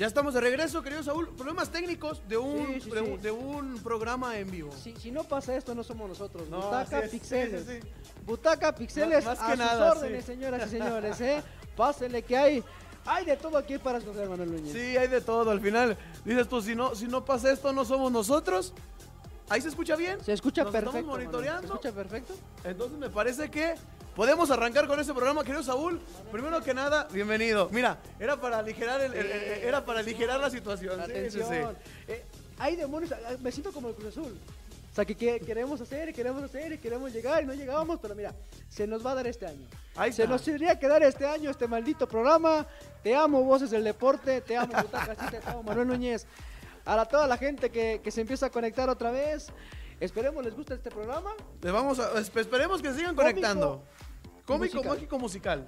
Ya estamos de regreso, querido Saúl. Problemas técnicos de un, Sí, sí, de, sí. un- de un programa en vivo. Si, si no pasa esto, no somos nosotros. No, Butaca es. Pixeles. Butaca Pixeles Más- más a que sus nada, órdenes, señoras y señores, ¿eh? Pásenle que hay, hay de todo aquí para escoger, Manuel Núñez. Sí, hay de todo. Al final, dices tú, si no, si no pasa esto, no somos nosotros. Ahí se escucha bien. Se escucha Nos perfecto. Estamos Manuel, monitoreando. Se escucha perfecto. Entonces me parece que podemos arrancar con ese programa, querido Saúl. Primero que nada, bienvenido. Mira, era para aligerar el, el- el- era para aligerar la situación. Sí, sí, sí. Eh, hay demonios, ah, me siento como el Cruz Azul. O sea, que, que- queremos hacer y queremos hacer y queremos llegar y no llegamos, pero mira, se nos va a dar este año. Ahí se nos tendría que dar este año este maldito programa. Te amo, Voces del Deporte, te amo, Butaca Cita, te amo, Manuel Núñez. A toda la gente que, que se empieza a conectar otra vez. Esperemos les guste este programa. Les vamos a, esp- esperemos que sigan Cómico conectando. Cómico, mágico, musical.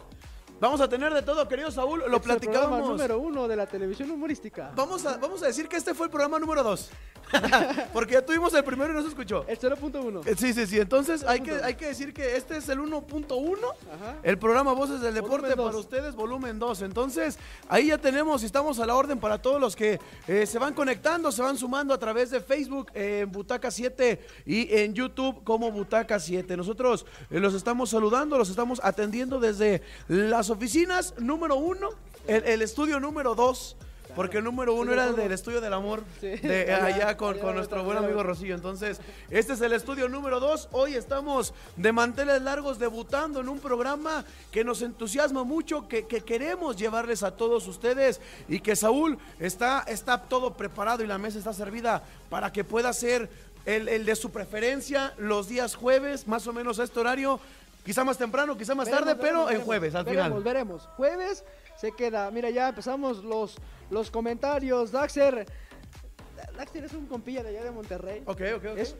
Vamos a tener de todo, querido Saúl. Lo Es el programa número uno de la televisión humorística. Vamos a, vamos a decir que este fue el programa número 2. Porque ya tuvimos el primero y no se escuchó. El 0.1. Eh, Sí, sí, sí. Entonces hay que, hay que decir que este es el 1.1. Ajá. El programa Voces del Deporte Volumen para dos. ustedes, volumen 2. Entonces, ahí ya tenemos y estamos a la orden para todos los que eh, se van conectando, se van sumando a través de Facebook eh, en Butaca 7 y en YouTube como Butaca 7. Nosotros eh, los estamos saludando, los estamos atendiendo desde las oficinas número 1, el, el estudio número 2. Porque el número uno Sí, era el del estudio del amor Sí. de Allá, allá con, nuestro buen amigo Rocío. Entonces, este es el estudio número 2. Hoy estamos de manteles largos debutando en un programa que nos entusiasma mucho, que, que queremos llevarles a todos ustedes y que Saúl está, está todo preparado y la mesa está servida para que pueda ser el, el de su preferencia los días jueves, más o menos a este horario. Quizá más temprano, quizá más Veremos, tarde, pero veremos, en jueves, al veremos, final. Veremos, Jueves se queda. Mira, ya empezamos los, los comentarios. Daxer. Daxer es un compilla de allá de Monterrey. Ok, ok, ok. Es,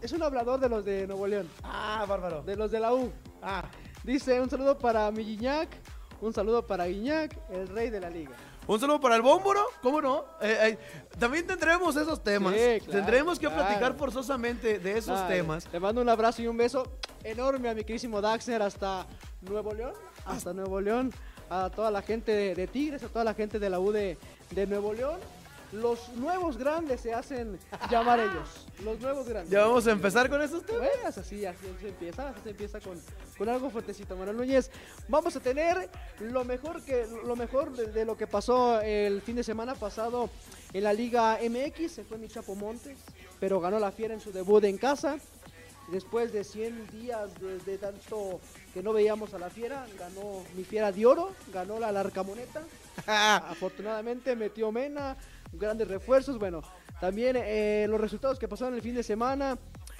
es un hablador de los de Nuevo León. Ah, bárbaro. De los de la U. Ah. Dice un saludo para mi Guiñac. Un saludo para Guiñac, el rey de la liga. Un saludo para el Bómboro, ¿cómo no? Eh, eh, también tendremos esos temas. Sí, claro, tendremos que claro. platicar forzosamente de esos temas. Le mando un abrazo y un beso enorme a mi querísimo Daxer hasta Nuevo León. Hasta Nuevo León. A toda la gente de, de Tigres, a toda la gente de la U de, de Nuevo León. Los nuevos grandes se hacen llamar ellos. Los nuevos grandes. Ya vamos a empezar con esos temas. Así, así se empieza, así se empieza con, con algo fuertecito, Manuel Núñez. Vamos a tener lo mejor que lo mejor de, de lo que pasó el fin de semana pasado en la Liga MX. Se fue mi Chapo Montes, pero ganó la Fiera en su debut en casa. Después de 100 días de, de tanto que no veíamos a la Fiera, ganó mi Fiera de Oro, ganó la Larcamoneta. Afortunadamente metió Mena, grandes refuerzos. Bueno, también eh, los resultados que pasaron el fin de semana,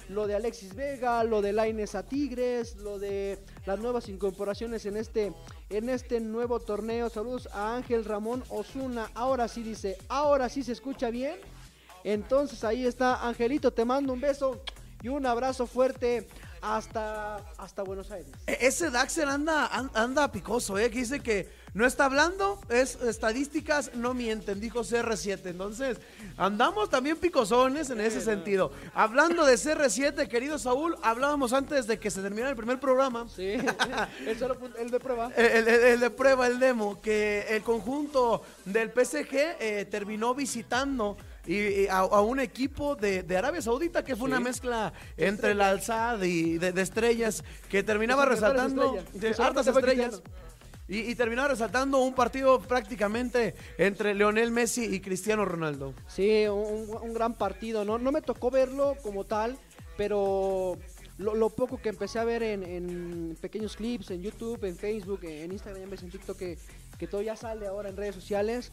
lo de Alexis Vega, lo de Laines a Tigres, lo de las nuevas incorporaciones en este, en este nuevo torneo. Saludos a Ángel Ramón Osuna. Ahora sí dice, ahora sí se escucha bien. Entonces ahí está, Angelito, te mando un beso y un abrazo fuerte hasta, hasta Buenos Aires. E- Ese Daxer anda, an- anda picoso, ¿eh? Que dice que no está hablando, es estadísticas, no mienten, dijo CR7. Entonces, andamos también picosones en ese sentido. Hablando de CR7, querido Saúl, hablábamos antes de que se terminara el primer programa. Sí, el, solo punto- el de prueba. El, el- el de prueba, el demo, que el conjunto del PSG eh, terminó visitando y, y a, a un equipo de, de Arabia Saudita que fue una mezcla entre el alzad y de, de estrellas que terminaba resaltando de hartas estrellas. Y, y terminaba resaltando un partido prácticamente entre Leonel Messi y Cristiano Ronaldo. Sí, un, un gran partido. ¿no? no me tocó verlo como tal, pero lo, lo poco que empecé a ver en, en pequeños clips, en YouTube, en Facebook, en Instagram, en TikTok, que, que todo ya sale ahora en redes sociales.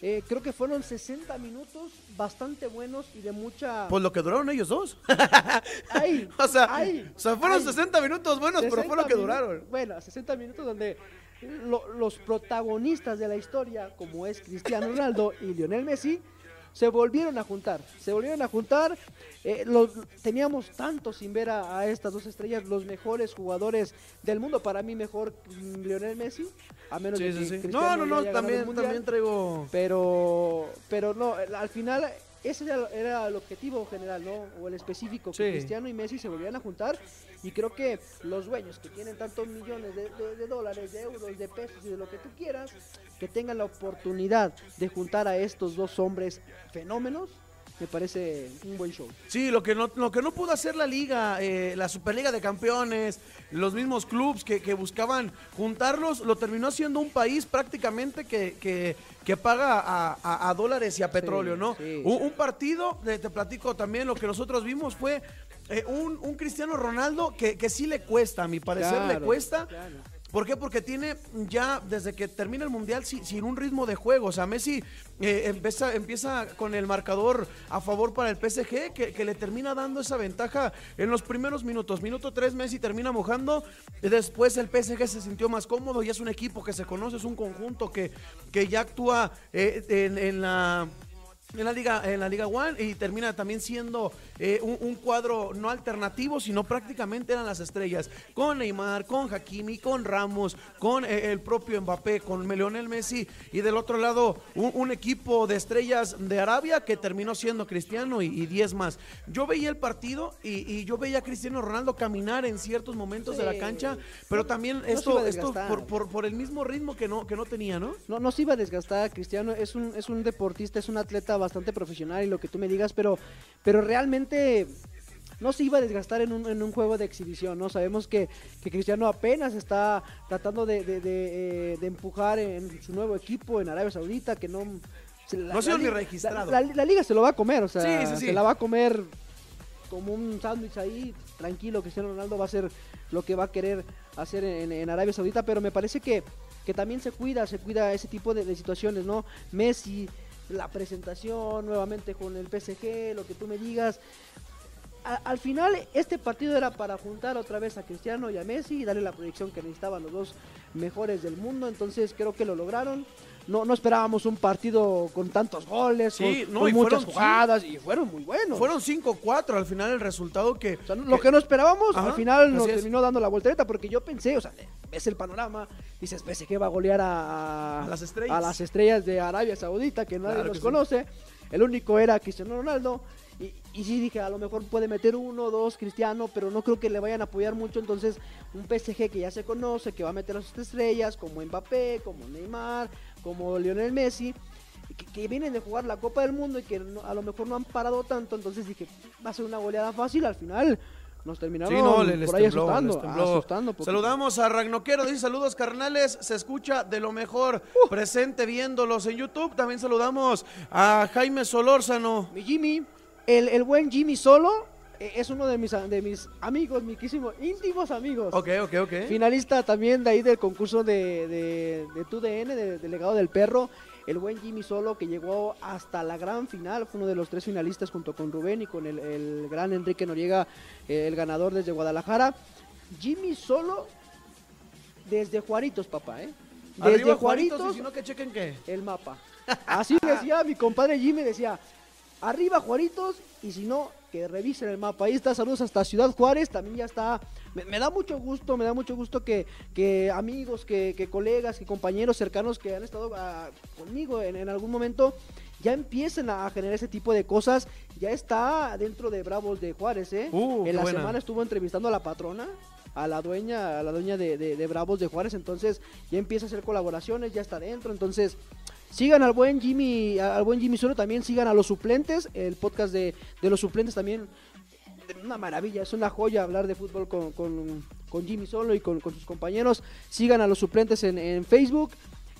eh, creo que fueron 60 minutos bastante buenos y de mucha... Pues lo que duraron ellos dos. ¡Ay! o, sea, ¡Ay! o sea, fueron ¡Ay! 60 minutos buenos, pero fue lo 60 que duraron. Bueno, 60 minutos donde lo- los protagonistas de la historia, como es Cristiano Ronaldo y Lionel Messi, se volvieron a juntar. Se volvieron a juntar. eh, los- teníamos tanto sin ver a, a estas dos estrellas, los mejores jugadores del mundo. Para mí, mejor Lionel Messi. A menos Sí, de que sí. No, no, no, también, Mundial. también traigo... Pero, pero no, al final ese era, era el objetivo general, ¿no? O el específico, que Sí. Cristiano y Messi se volvieran a juntar. Y creo que los dueños que tienen tantos millones de, de- de dólares, de euros, de pesos y de lo que tú quieras, que tengan la oportunidad de juntar a estos dos hombres fenómenos, me parece un buen show. Sí, lo que no, lo que no pudo hacer la liga, eh, la Superliga de Campeones, los mismos clubs que, que buscaban juntarlos, lo terminó siendo un país prácticamente que, que, que paga a, a- a dólares y a petróleo, ¿no? sí, un, partido, te, te platico también, lo que nosotros vimos fue eh, un, un Cristiano Ronaldo que, que sí le cuesta, a mi parecer le cuesta. claro. ¿Por qué? Porque tiene ya, desde que termina el Mundial, si- sin, un ritmo de juego. O sea, Messi eh, empieza, empieza con el marcador a favor para el PSG, que, le termina dando esa ventaja en los primeros minutos. Minuto 3, Messi termina mojando. Después el PSG se sintió más cómodo y es un equipo que se conoce, es un conjunto que, que ya actúa eh, en la... En la Liga en la Liga One y termina también siendo eh, un, un cuadro no alternativo, sino prácticamente eran las estrellas. Con Neymar, con Hakimi, con Ramos, con eh, el propio Mbappé, con Lionel Messi y del otro lado un, un equipo de estrellas de Arabia que terminó siendo Cristiano y, y 10 más. Yo veía el partido y, y yo veía a Cristiano Ronaldo caminar en ciertos momentos de la cancha, pero también esto, esto por- por el mismo ritmo que no, que no tenía, ¿no? No, no se iba a desgastar, Cristiano es un, es un deportista, es un atleta bastante profesional y lo que tú me digas, pero, pero realmente no se iba a desgastar en un, en un juego de exhibición, ¿no? Sabemos que, que Cristiano apenas está tratando de, de- de, eh, de empujar en su nuevo equipo en Arabia Saudita, que no... la- No ha sido ni registrado. La, la- la liga se lo va a comer, o sea, Sí, sí, sí. se la va a comer como un sándwich ahí, tranquilo, Cristiano Ronaldo va a hacer lo que va a querer hacer en, en Arabia Saudita, pero me parece que, que también se cuida, se cuida ese tipo de, de situaciones, ¿no? Messi, la presentación nuevamente con el PSG, lo que tú me digas. Al final, este partido era para juntar otra vez a Cristiano y a Messi y darle la proyección que necesitaban los dos mejores del mundo, entonces creo que lo lograron. No, no esperábamos un partido con tantos goles, Sí, con, no, con muchas fueron- jugadas, y fueron muy buenos. Fueron 5-4 al final el resultado que... O sea, lo que no esperábamos, Ajá, al final nos terminó dando la voltereta, porque yo pensé, o sea, ves el panorama, dices, PSG va a golear a, A las estrellas. a las estrellas de Arabia Saudita, que nadie Claro los que sí. conoce. El único era Cristiano Ronaldo. Y, y sí dije, a lo mejor puede meter uno, dos Cristiano, pero no creo que le vayan a apoyar mucho. Entonces, un PSG que ya se conoce, que va a meter a sus estrellas, como Mbappé, como Neymar, como Lionel Messi, que, que vienen de jugar la Copa del Mundo y que no- a lo mejor no han parado tanto. Entonces dije, va a ser una goleada fácil. Al final nos terminaron Sí, no, le- les por ahí tembló, asustando. Saludamos a Ragnoquero, dice saludos carnales, se escucha de lo mejor Uh. presente viéndolos en YouTube. También saludamos a Jaime Solórzano. Mi Jimmy, el, el buen Jimmy Solo, es uno de mis, de mis amigos, miquísimos, íntimos amigos. Ok, ok, ok. Finalista también de ahí del concurso de, de, de TUDN, de, del legado del perro. El buen Jimmy Solo que llegó hasta la gran final, fue uno de los tres finalistas junto con Rubén y con el, el gran Enrique Noriega, eh, el ganador desde Guadalajara. Jimmy Solo desde Juaritos, papá, ¿eh? Desde Arriba Juaritos, Juaritos, y si no que chequen qué. el mapa. Así decía mi compadre Jimmy, decía, arriba Juaritos y si no, que revisen el mapa. Ahí está, saludos hasta Ciudad Juárez, también ya está. Me, me da mucho gusto, me da mucho gusto que, que amigos, que, que colegas, que compañeros cercanos que han estado ah, conmigo en, en algún momento ya empiecen a generar ese tipo de cosas. Ya está dentro de Bravos de Juárez, ¿eh? Uh, en la buena. semana estuvo entrevistando a la patrona a la dueña, a la dueña de, de- de Bravos de Juárez, entonces ya empieza a hacer colaboraciones, ya está dentro, entonces sigan al buen Jimmy, al buen Jimmy Solo, también sigan a los suplentes, el podcast de, de los suplentes también, una maravilla, es una joya hablar de fútbol con, con- Jimmy Solo y con, sus compañeros, sigan a los suplentes en, en Facebook,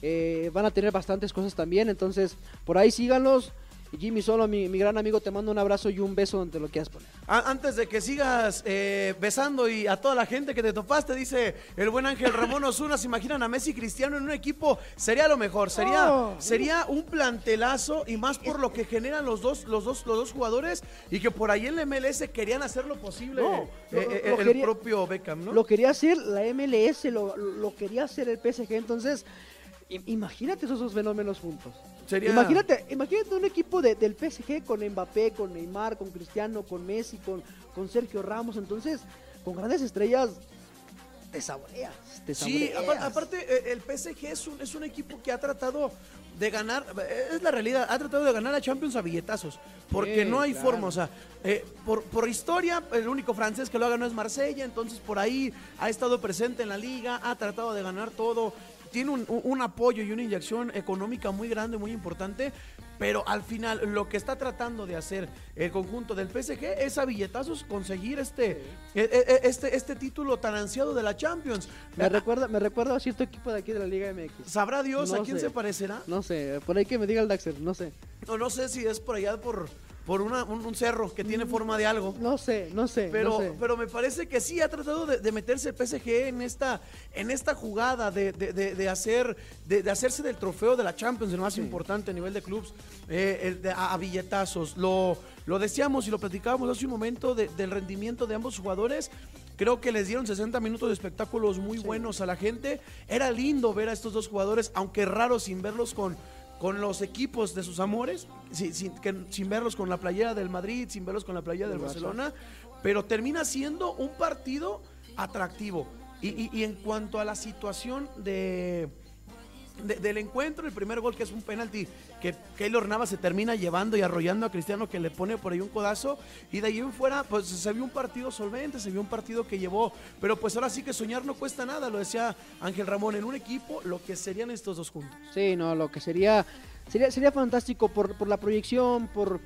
eh, van a tener bastantes cosas también, entonces por ahí síganlos. Jimmy Solo, mi, mi gran amigo, te mando un abrazo y un beso donde lo quieras poner. A- Antes de que sigas eh, besando y a toda la gente que te topaste, dice el buen Ángel Ramón Osuna, se imaginan a Messi y Cristiano en un equipo, sería lo mejor, sería, Oh. sería un plantelazo y más por lo que generan los dos, los dos, los dos jugadores y que por ahí en la MLS querían hacer lo posible No, eh, lo- eh, lo el quería- propio Beckham, ¿no? Lo quería hacer la MLS, lo, lo quería hacer el PSG, entonces imagínate esos dos fenómenos juntos. Sería- Imagínate, imagínate un equipo de- del PSG con Mbappé, con Neymar, con Cristiano, con Messi, con, con Sergio Ramos, entonces con grandes estrellas te saboreas. Te Sí, saboreas. aparte eh, el PSG es un, es un equipo que ha tratado de ganar, eh, es la realidad, ha tratado de ganar a Champions a billetazos, porque Sí, no hay claro. forma, o sea, eh, por, por historia, el único francés que lo ha ganado es Marsella, entonces por ahí ha estado presente en la liga, ha tratado de ganar todo, tiene un, apoyo y una inyección económica muy grande, muy importante, pero al final lo que está tratando de hacer el conjunto del PSG es a billetazos conseguir este, eh, eh, este, este título tan ansiado de la Champions. Me recuerda, me recuerda a cierto equipo de aquí de la Liga MX. ¿Sabrá Dios a quién sé. se parecerá? No sé, por ahí que me diga el Daxer, no sé. No, no sé si es por allá por, por una- un, un cerro que tiene forma de algo. No sé, no sé. Pero, no sé. pero me parece que sí ha tratado de, de meterse el PSG en esta, en esta jugada de, de- de- hacer, de, hacerse del trofeo de la Champions, el más importante a nivel de clubes, eh, el a, a billetazos. Lo, lo decíamos y lo platicábamos hace un momento de- del rendimiento de ambos jugadores. Creo que les dieron 60 minutos de espectáculos muy buenos a la gente. Era lindo ver a estos dos jugadores, aunque raro sin verlos con, con los equipos de sus amores, sin, sin- que- sin verlos con la playera del Madrid, sin verlos con la playera del. Barcelona, pero termina siendo un partido atractivo. Y, y- y en cuanto a la situación de, de- del encuentro, el primer gol que es un penalti que Keylor Navas se termina llevando y arrollando a Cristiano que le pone por ahí un codazo. Y de ahí en fuera pues se vio un partido solvente, se vio un partido que llevó, pero pues ahora sí que soñar no cuesta nada, lo decía Ángel Ramón, en un equipo lo que serían estos dos juntos. Sí, no, lo que sería sería, sería fantástico por, por la proyección, por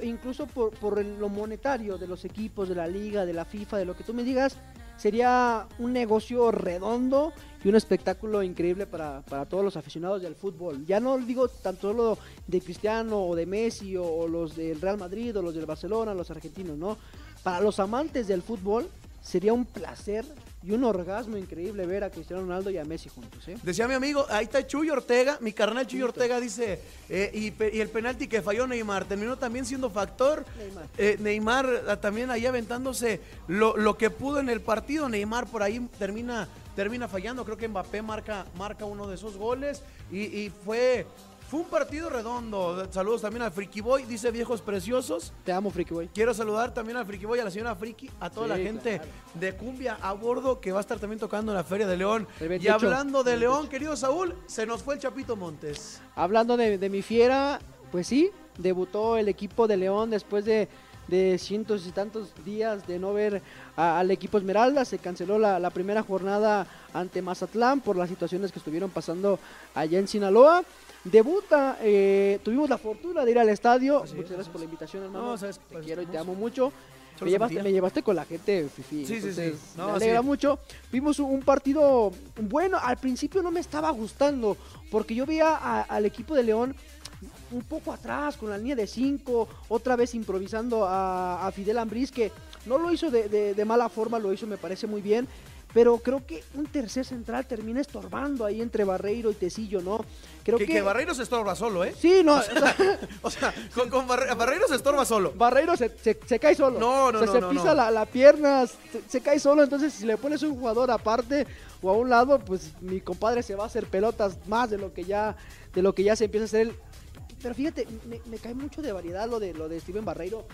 incluso por, por el- lo monetario de los equipos, de la liga, de la FIFA, de lo que tú me digas, sería un negocio redondo y un espectáculo increíble para, para todos los aficionados del fútbol. Ya no digo tanto solo de Cristiano o de Messi o, o los del Real Madrid o los del Barcelona, los argentinos, ¿no? Para los amantes del fútbol sería un placer y un orgasmo increíble ver a Cristiano Ronaldo y a Messi juntos, ¿eh? Decía mi amigo, ahí está Chuy Ortega, mi carnal Chuy Ortega dice, eh, y, el penalti que falló Neymar terminó también siendo factor. Neymar. Eh, Neymar ah, también ahí aventándose lo, lo que pudo en el partido. Neymar por ahí termina, termina fallando. Creo que Mbappé marca, marca uno de esos goles. Y, y fue, fue un partido redondo. Saludos también al Friki Boy, dice viejos preciosos. Te amo, Freaky Boy. Quiero saludar también al Friki Boy, a la señora Friki, a toda Sí, la gente claro. de Cumbia a bordo que va a estar también tocando en la Feria de León. Y 28, hablando de León, 28. querido Saúl, se nos fue el Chapito Montes. Hablando de, de mi fiera, pues sí, debutó el equipo de León después de, de cientos y tantos días de no ver a- al equipo Esmeralda. Se canceló la, la primera jornada ante Mazatlán por las situaciones que estuvieron pasando allá en Sinaloa. Debuta, eh, tuvimos la fortuna de ir al estadio. Así Muchas es, gracias por la invitación, hermano. No, sabes te pues, quiero y te amo mucho. Me llevaste, me llevaste con la gente fifi. Sí, sí, sí. No, me alegra sí. mucho. Vimos un, un partido bueno. Al principio no me estaba gustando porque yo veía a- al equipo de León un poco atrás con la línea de 5, otra vez improvisando a, a Fidel Ambriz que no lo hizo de, de- de mala forma, lo hizo me parece muy bien. Pero creo que un tercer central termina estorbando ahí entre Barreiro y Tecillo, ¿no? Creo Que, que, que Barreiro se estorba solo, ¿eh? Sí, no, o sea, O sea, con, con Barre- Barreiro se estorba solo. Barreiro se, se- se cae solo. No, no, O sea, no, se no, pisa no. La, la pierna, se, se cae solo. Entonces, si le pones un jugador aparte o a un lado, pues mi compadre se va a hacer pelotas más de lo que ya, de lo que ya se empieza a hacer. Pero fíjate, me, me cae mucho de variedad lo de lo de Steven Barreiro.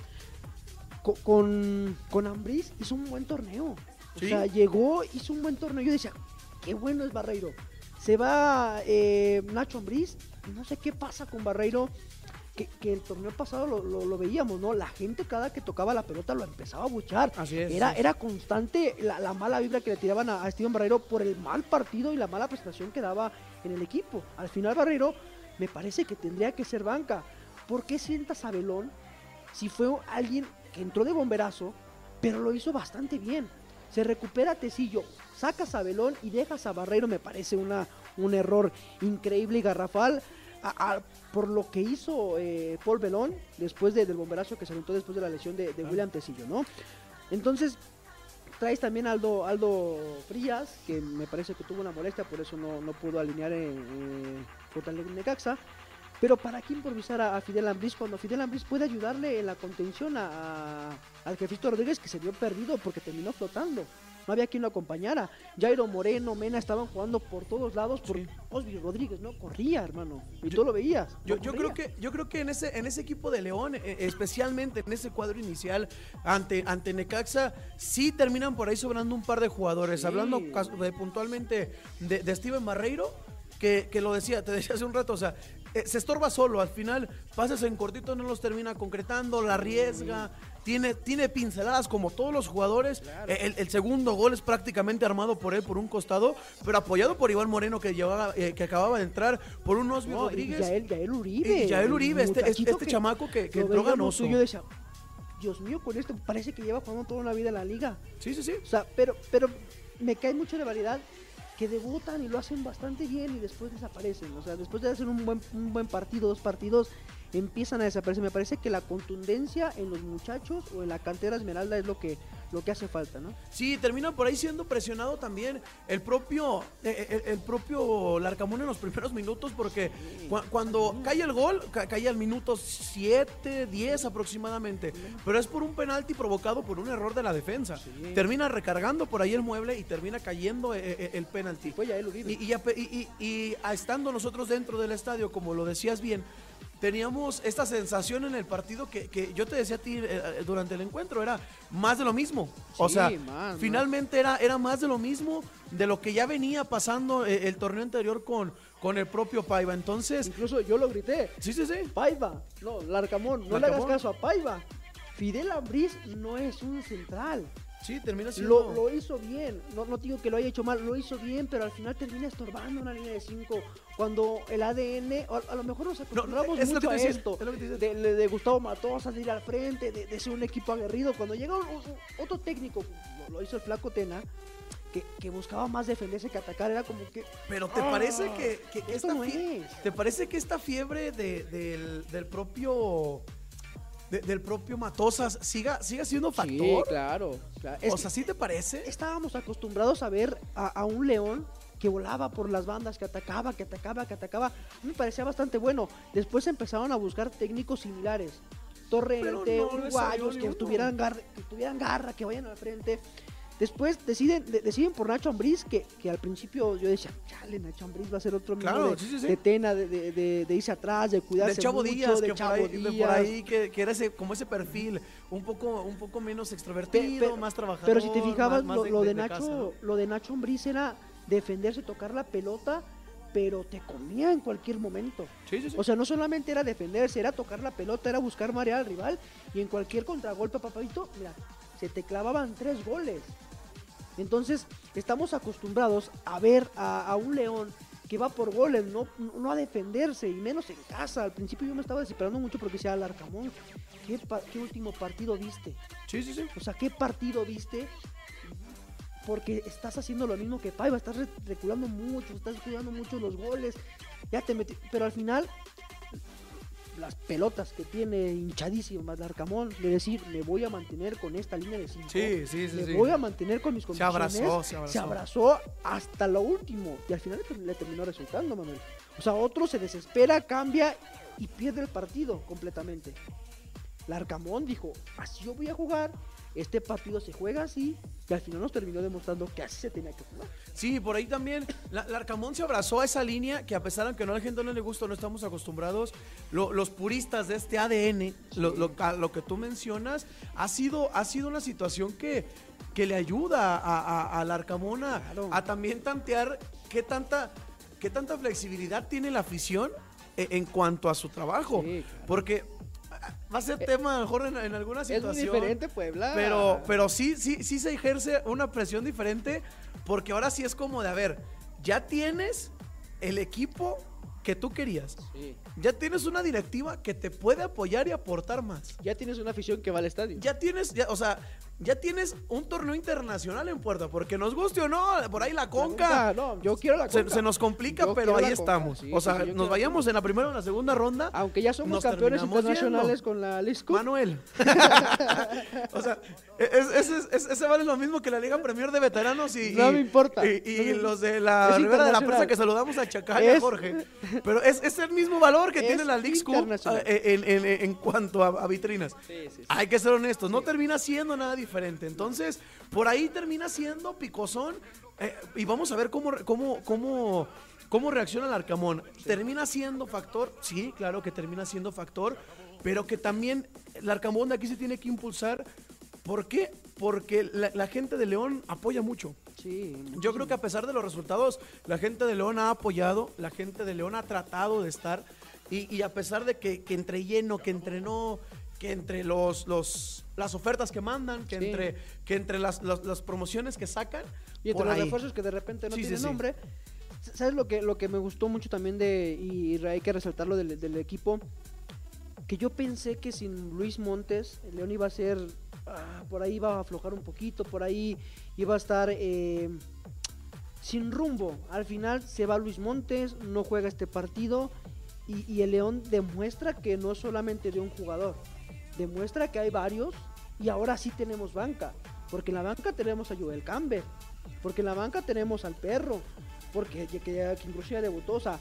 Co- Con, con Ambriz hizo un buen torneo. O Sí. sea, llegó, hizo un buen torneo. Yo decía, qué bueno es Barreiro. Se va eh, Nacho Ambriz. No sé qué pasa con Barreiro. Que, que el torneo pasado lo, lo- lo veíamos, ¿no? La gente cada que tocaba la pelota lo empezaba a buchar. Así es, Era, sí. era constante la, la mala vibra que le tiraban a, a Steven Barreiro por el mal partido y la mala prestación que daba en el equipo. Al final Barreiro me parece que tendría que ser banca. ¿Por qué sientas a Belón si fue alguien que entró de bomberazo, pero lo hizo bastante bien? Se recupera Tecillo, sacas a Belón y dejas a Barreiro, me parece una, un error increíble y garrafal. a- a- por lo que hizo eh, Paul Belón después de- del bomberazo que se aventó después de la lesión de, de William Tecillo, ¿no? Entonces, traes también a Aldo, Aldo Frías, que me parece que tuvo una molestia, por eso no, no pudo alinear en, eh, contra el Necaxa. Pero ¿para qué improvisar a, a Fidel Ambriz cuando Fidel Ambriz puede ayudarle en la contención a, a- al jefito Rodríguez que se vio perdido porque terminó flotando? no había quien lo acompañara. Jairo Moreno, Mena estaban jugando por todos lados, por Osby Rodríguez, no corría, hermano. Y tú lo veías. Yo, yo creo que, yo creo que en ese, en ese equipo de León, eh, especialmente en ese cuadro inicial ante, ante Necaxa, sí terminan por ahí sobrando un par de jugadores. Hablando puntualmente de, de Steven Barreiro, que, que, lo decía, te decía hace un rato, o sea, eh, se estorba solo, al final pases en cortito no los termina concretando, la arriesga, tiene, tiene pinceladas como todos los jugadores. Eh, el, segundo gol es prácticamente armado por él por un costado, pero apoyado por Iván Moreno que llevaba, eh, que acababa de entrar, por un Osby Rodríguez. Y Yael, Uribe. Y Yael Uribe, este, este chamaco que, que entró ganoso. Dios mío, con esto parece que lleva jugando toda una vida en la liga. Sí, sí, sí. O sea, pero, pero me cae mucho de variedad que debutan y lo hacen bastante bien y después desaparecen. O sea, después de hacer un buen, un buen partido, dos partidos, empiezan a desaparecer. Me parece que la contundencia en los muchachos o en la cantera Esmeralda es lo que lo que hace falta, ¿no? Sí, termina por ahí siendo presionado también el propio eh, eh, el, propio Larcamón en los primeros minutos porque cuando cae el gol, cae al minuto 7, 10 aproximadamente, pero es por un penalti provocado por un error de la defensa. Termina recargando por ahí el mueble y termina cayendo eh, el, penalti. Y, y, y estando nosotros dentro del estadio, como lo decías bien, teníamos esta sensación en el partido que, yo te decía a ti eh, eh, durante el encuentro, era más de lo mismo. o sea, finalmente era, era más de lo mismo de lo que ya venía pasando eh, el, torneo anterior con, con el propio Paiva. Entonces. Incluso yo lo grité. Sí, sí, sí. Paiva. No, Larcamón. No le hagas caso a Paiva. Fidel Ambriz no es un central. Sí, termina siendo... Lo, hizo bien, no, no, digo que lo haya hecho mal, lo hizo bien, pero al final termina estorbando una línea de 5 cuando el ADN, a, lo mejor nos acostumbramos mucho a esto, de, Gustavo Matosa, de ir al frente, de, ser un equipo aguerrido. Cuando llega otro técnico, lo, hizo el flaco Tena, que, buscaba más defenderse que atacar, era como que... Pero ¿te parece ah, que, esta ¿Te parece que esta fiebre del, del propio del propio Matosas siga, siga siendo factor. Sí, claro. o sea, ¿sí te parece? Estábamos acostumbrados a ver a, un león que volaba por las bandas, que atacaba, que atacaba, que atacaba. Me parecía bastante bueno. Después empezaron a buscar técnicos similares. Torrente, uruguayos, que tuvieran, garra, que tuvieran garra, que vayan al frente. Después deciden, deciden por Nacho Ambriz, que, que al principio yo decía, chale, Nacho Ambriz va a ser otro claro, de, de, Tena, de, de, de, irse atrás, de cuidarse de Chavo mucho, Díaz, de que Chavo por ahí, Díaz. por ahí que, que, era ese, como ese perfil, un poco, un poco menos extrovertido, más trabajador. Pero si te fijabas, lo, lo, de, Nacho, lo de Nacho Ambriz era defenderse, tocar la pelota, pero te comía en cualquier momento. Sí, sí, sí. O sea, no solamente era defenderse, era tocar la pelota, era buscar marear al rival y en cualquier contragolpe, papadito, mira, se te clavaban tres goles. Entonces, estamos acostumbrados a ver a, un León que va por goles, no, no a defenderse, y menos en casa. Al principio yo me estaba desesperando mucho porque decía, Alarcamón, ¿qué, ¿qué último partido viste? Sí, sí, sí. O sea, ¿qué partido viste? Porque estás haciendo lo mismo que Paiva, estás reculando mucho, estás cuidando mucho los goles, ya te metí, pero al final las pelotas que tiene hinchadísimas Arcamón, de decir, me voy a mantener con esta línea de 5. Sí, sí, sí. Me voy a mantener con mis condiciones. Se abrazó, se abrazó. Se abrazó hasta lo último. Y al final le terminó resultando, Manuel. O sea, otro se desespera, cambia y pierde el partido completamente. Larcamón dijo, así yo voy a jugar, este partido se juega así, y al final nos terminó demostrando que así se tenía que jugar. Sí, por ahí también, la, Larcamón se abrazó a esa línea que a pesar de que no a la gente no le gusta, no estamos acostumbrados, los puristas de este ADN, lo, que tú mencionas, ha sido, ha sido una situación que, que le ayuda a, a, Larcamón a, también tantear qué tanta, qué tanta flexibilidad tiene la afición e, en, cuanto a su trabajo. Porque va a ser tema a lo mejor en, alguna situación. Es diferente Puebla. Pero, pero sí, sí, sí se ejerce una presión diferente porque ahora sí es como de, a ver, ya tienes el equipo que tú querías. Ya tienes una directiva que te puede apoyar y aportar más. Ya tienes una afición que va al estadio. Ya tienes, o sea, ya tienes un torneo internacional en puerta, porque nos guste o no, por ahí la conca. no, yo quiero la conca. Se, nos complica, pero ahí estamos. o sea, nos vayamos en la primera o en la segunda ronda. Aunque ya somos campeones internacionales con la Lisco. Manuel. o sea, ese vale lo mismo que la Liga Premier de Veteranos y. No me importa. Y, los de la Rivera de la Presa que saludamos a Chacal y a Jorge. Pero es, el mismo valor que tiene la League eh, en, en, en, cuanto a, vitrinas. Hay que ser honestos. No termina siendo nada diferente diferente. Entonces, por ahí termina siendo picosón. eh, y vamos a ver cómo, cómo, cómo, cómo reacciona el Arcamón. ¿Termina siendo factor? Sí, claro que termina siendo factor. Pero que también el Arcamón de aquí se tiene que impulsar. ¿Por qué? Porque la, la gente de León apoya mucho. Sí. Yo creo que a pesar de los resultados, la gente de León ha apoyado, la gente de León ha tratado de estar, y, y a pesar de que, que entre lleno, que entre no, que entre los, los, las ofertas que mandan, que Sí. entre, que entre las, las- las promociones que sacan, Y entre los ahí. refuerzos que de repente no Sí, tienen sí. nombre. ¿Sabes lo que, lo que me gustó mucho también de, y hay que resaltarlo del, del equipo? Que yo pensé que sin Luis Montes, el León iba a ser, ah, por ahí iba a aflojar un poquito, por ahí iba a estar eh, sin rumbo. Al final se va Luis Montes, no juega este partido y, y el León demuestra que no es solamente de un jugador, demuestra que hay varios y ahora sí tenemos banca. Porque en la banca tenemos a Joel Campbell, porque en la banca tenemos al perro, porque que, que, ya debutó. O sea,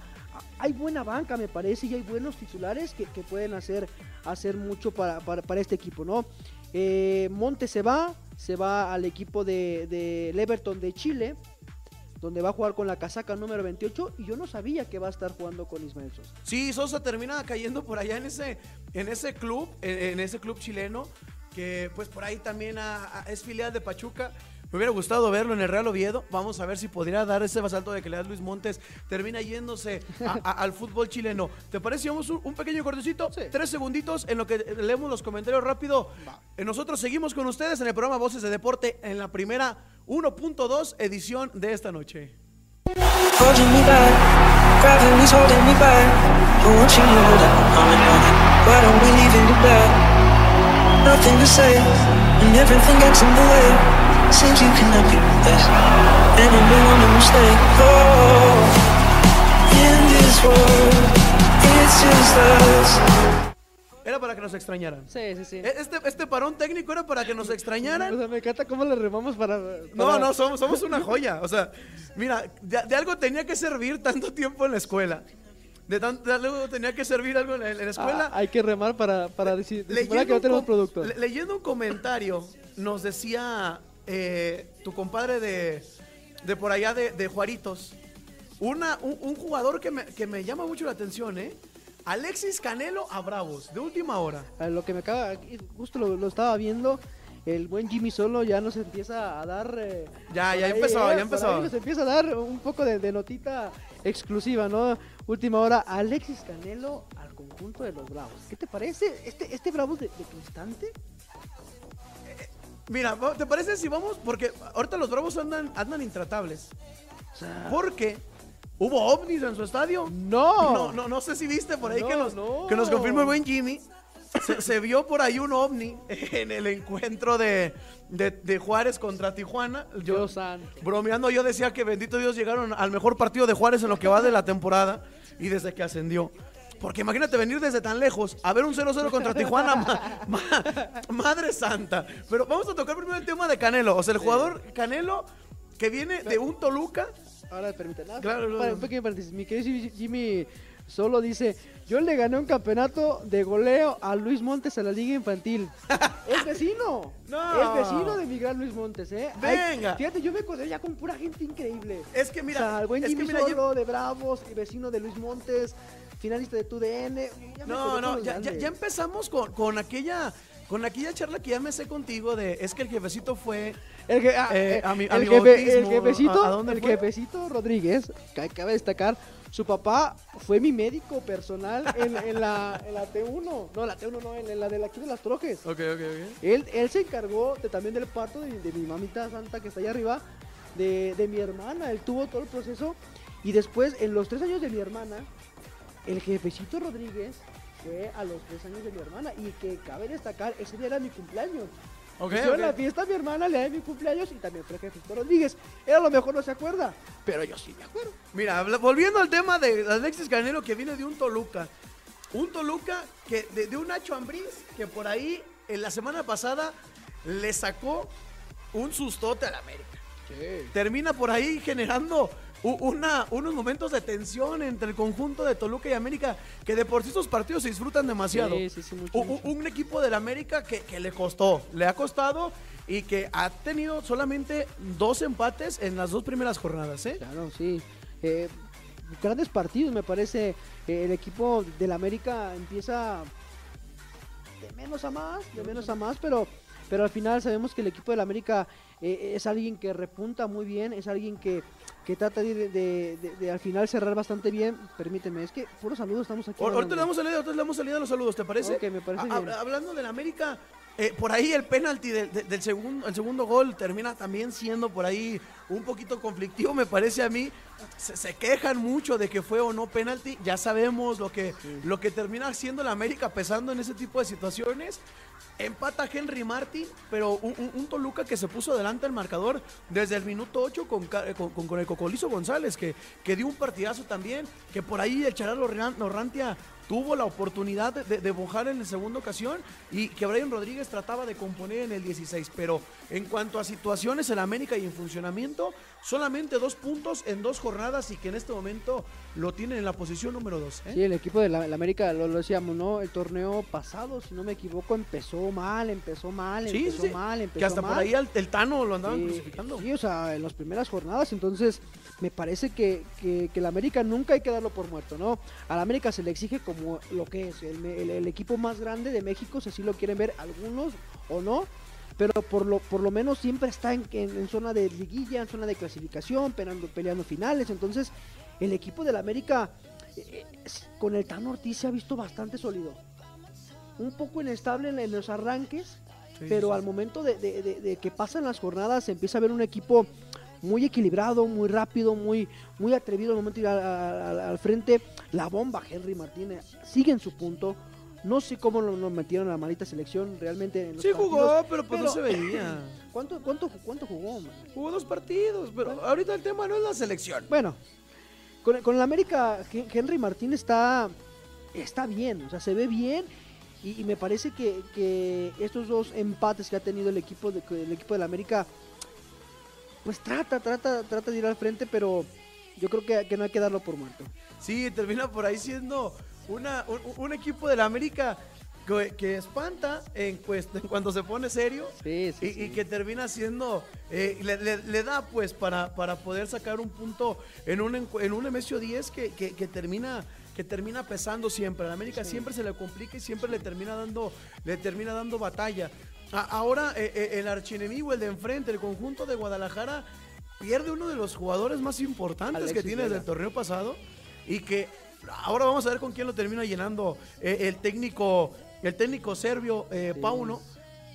hay buena banca, me parece, y hay buenos titulares que, pueden hacer, hacer mucho para, para, este equipo, ¿no? Eh, Monte se va, se va al equipo de, del Everton de Chile, donde va a jugar con la casaca número 28, y yo no sabía que va a estar jugando con Ismael Sosa. Sí, Sosa termina cayendo por allá en ese, en ese club, en, ese club chileno, que pues por ahí también a- a- es filial de Pachuca. Me hubiera gustado verlo en el Real Oviedo. Vamos a ver si podría dar ese basalto de que le da Luis Montes. Termina yéndose a- a- al fútbol chileno. ¿Te parece? Vamos un, un pequeño cortecito, Sí. tres segunditos en lo que leemos los comentarios rápido. Nosotros seguimos con ustedes en el programa Voces de Deporte en la primera 1.2 edición de esta noche. Era para que nos extrañaran. Sí, sí, sí. E- Este, este parón técnico era para que nos O extrañaran. sea, me encanta cómo le remamos para... No, para- no, somos, somos una joya. O sea, mira, de, de algo tenía que servir tanto tiempo en la escuela. De, tan- de algo tenía que servir algo en la, en la escuela. Ah, hay que remar para, para decir, que no tenemos producto. le- leyendo un comentario, nos decía eh, tu compadre de, de por allá de, de Juaritos, una, un, un jugador que me, que me llama mucho la atención, ¿eh? Alexis Canelo a Bravos, de última hora. A lo que me acaba, justo lo, lo estaba viendo, el buen Jimmy Solo ya nos empieza a dar... eh, Ya, ya empezó, eh, ya por empezó. nos empieza a dar un poco de, de notita exclusiva, ¿no? Última hora, Alexis Canelo al conjunto de los Bravos. ¿Qué te parece? ¿Este, este Bravos de, de Cristante? Mira, ¿te parece si vamos? Porque ahorita los Bravos andan, andan intratables. O sea, Porque hubo ovnis en su estadio. ¡No! No, no, no sé si viste por ahí que, No, nos, no. que nos confirmó el buen Jimmy. Se, se vio por ahí un ovni en el encuentro de, de- de Juárez contra Tijuana. Yo, Dios santo. bromeando, yo decía que bendito Dios llegaron al mejor partido de Juárez en lo que va de la temporada y desde que ascendió. Porque imagínate venir desde tan lejos a ver un 0-0 contra Tijuana, ma- ma- madre santa. Pero vamos a tocar primero el tema de Canelo. O sea, el jugador Canelo que viene de un Toluca. Ahora permíteme. nada, Claro, para- claro. un pequeño paréntesis. Mi querido Jimmy- Jimmy Solo dice, yo le gané un campeonato de goleo a Luis Montes a la Liga Infantil. es vecino. No. Es vecino de mi gran Luis Montes, ¿eh? Ay, Venga. fíjate, yo me encontré ya con pura gente increíble. Es que mira, o sea, el buen es que Jimmy mira, Solo de Bravos, y vecino de Luis Montes, finalista de TUDN. ya me No, no, ya, ya- ya empezamos con, con aquella con aquella charla que ya me sé contigo de es que el jefecito fue El, que, ah, Eh, eh, a mi- a el, mi jefe- bautismo, el jefecito, ¿a- a dónde el fue? jefecito Rodríguez, que cabe destacar, su papá fue mi médico personal en, en la, en la T1, no, la T1 no, en, en la de la aquí de las trojes. Ok, ok, ok. Él, él se encargó de, también del parto de, de mi mamita santa que está allá arriba, de, de mi hermana, él tuvo todo el proceso y después en los tres años de mi hermana, el jefecito Rodríguez fue a los tres años de mi hermana y que cabe destacar, ese día era mi cumpleaños. Ok, Hicieron ok. la fiesta a mi hermana, le da mi cumpleaños y también fue jefecito Rodríguez. Él a lo mejor no se acuerda, pero yo sí me acuerdo. Mira, volviendo al tema de Alexis Canelo que viene de un Toluca. Un Toluca que de, de un Nacho Ambriz que por ahí en la semana pasada le sacó un sustote al América. Termina por ahí generando una, unos momentos de tensión entre el conjunto de Toluca y América, que de por sí estos partidos se disfrutan demasiado. Sí, sí, sí, mucho, un equipo del América que, que le costó, le ha costado y que ha tenido solamente dos empates en las dos primeras jornadas, ¿eh? Claro, sí. Eh, grandes partidos, me parece. Eh, el equipo del América empieza de menos a más, de menos a más, pero, pero al final sabemos que el equipo del América eh, es alguien que repunta muy bien, es alguien que, que trata de, de- de- de al final cerrar bastante bien. Permíteme, es que puros saludos estamos aquí. Ahor- Ahorita le damos salida, ahorita le damos salida a los saludos, ¿te parece? Ok, me parece bien. hab- Hablando del América, eh, por ahí el penalti del, segundo, el segundo gol termina también siendo por ahí un poquito conflictivo, me parece a mí. Se, se quejan mucho de que fue o no penalti. Ya sabemos lo que, lo que termina haciendo el América pesando en ese tipo de situaciones. Empata Henry Martin, pero un, un- un Toluca que se puso delante del marcador desde el minuto 8 con, ca- con, con- con el Cocolizo González, que, que dio un partidazo también, que por ahí el Charalo Norrantia tuvo la oportunidad de, de, en la segunda ocasión y que Brian Rodríguez trataba de componer en el 16. Pero en cuanto a situaciones en América y en funcionamiento, solamente dos puntos en dos jornadas y que en este momento lo tienen en la posición número 2. Sí, el equipo de la, la América, lo, lo decíamos, ¿no? El torneo pasado, si no me equivoco, empezó mal, empezó mal, Sí, empezó sí, mal, empezó Que hasta mal. por ahí al- el Tano lo andaban Sí, crucificando. Sí, o sea, en las primeras jornadas, entonces me parece que, que, que la América nunca hay que darlo por muerto, ¿no? A la América se le exige como lo que es, el, el- el equipo más grande de México, si así lo quieren ver algunos o no, pero por lo, por lo menos siempre está en, en- en zona de liguilla, en zona de clasificación, peleando, peleando finales, entonces el equipo de la América eh, con el Tano Ortiz se ha visto bastante sólido. Un poco inestable en, en los arranques, Sí, pero sí, al momento de, de- de- de que pasan las jornadas se empieza a ver un equipo muy equilibrado, muy rápido, muy, muy atrevido al momento de ir al frente. La bomba Henry Martínez sigue en su punto. No sé cómo lo, lo metieron a la maldita selección realmente. En los Sí jugó, partidos, pero pues no se pero- veía. ¿Cuánto, cuánto, cuánto jugó? man? Jugó dos partidos, pero ahorita el tema no es la selección. Bueno, con, con el América, Hen- Henry Martín está, está bien, o sea, se ve bien. Y, y me parece que, que estos dos empates que ha tenido el equipo de, el equipo del América, pues trata, trata, trata de ir al frente, pero yo creo que, que no hay que darlo por muerto. Sí, termina por ahí siendo una, un, un equipo de la América que, que espanta en, pues, en cuando se pone serio. Sí, y, y que termina siendo, eh, le, le- le da pues para, para poder sacar un punto en un, en un MSO 10 que, que- que termina que termina pesando siempre. A la América siempre se le complica y siempre le termina dando, le termina dando batalla. A- ahora eh, eh, el archienemigo, el de enfrente, el conjunto de Guadalajara, pierde uno de los jugadores más importantes que tiene desde el torneo pasado y que ahora vamos a ver con quién lo termina llenando eh, el técnico el técnico serbio eh, Sí. Pauno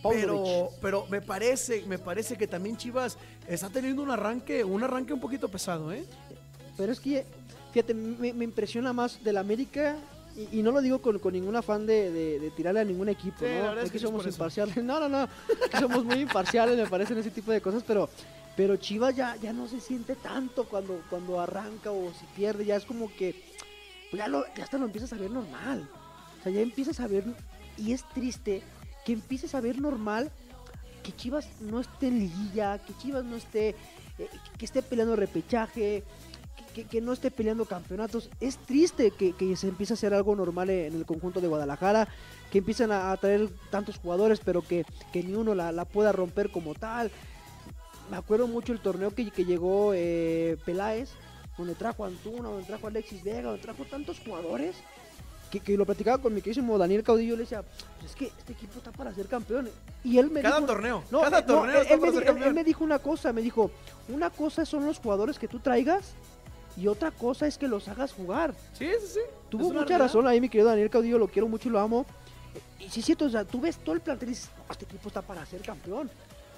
pero pero me parece me parece que también Chivas está teniendo un arranque un arranque un poquito pesado eh Pero es que, fíjate, me, me impresiona más del América. Y, y no lo digo con, con ningún afán de, de- de tirarle a ningún equipo, Sí, ¿no? es que somos imparciales. No, no, no. Aquí somos muy imparciales, me parecen ese tipo de cosas, pero, pero Chivas ya, ya no se siente tanto cuando, cuando arranca o si pierde. Ya es como que pues ya, ya hasta lo empiezas a ver normal. O sea, ya empiezas a ver. Y es triste que empieces a ver normal que Chivas no esté en liguilla, que Chivas no esté, eh, que esté peleando repechaje, que, que- no esté peleando campeonatos. Es triste que, que se empiece a hacer algo normal en el conjunto de Guadalajara, que empiezan a, a traer tantos jugadores, pero que, que ni uno la, la pueda romper como tal. Me acuerdo mucho el torneo que, que llegó eh, Peláez, donde trajo a Antuna, donde trajo a Alexis Vega, donde trajo tantos jugadores. Que, que lo platicaba con mi queridísimo Daniel Caudillo, le decía, "Pues es que este equipo está para ser campeón. Y él me cada dijo, torneo no, cada eh, no, torneo él, está él me para ser él- me dijo una cosa, me dijo, una cosa son los jugadores que tú traigas y otra cosa es que los hagas jugar. sí sí sí Tuvo mucha realidad. razón ahí mi querido Daniel Caudillo, lo quiero mucho y lo amo. Y sí es cierto, o sea, tú ves todo el plantel y dices, "No, este equipo está para ser campeón.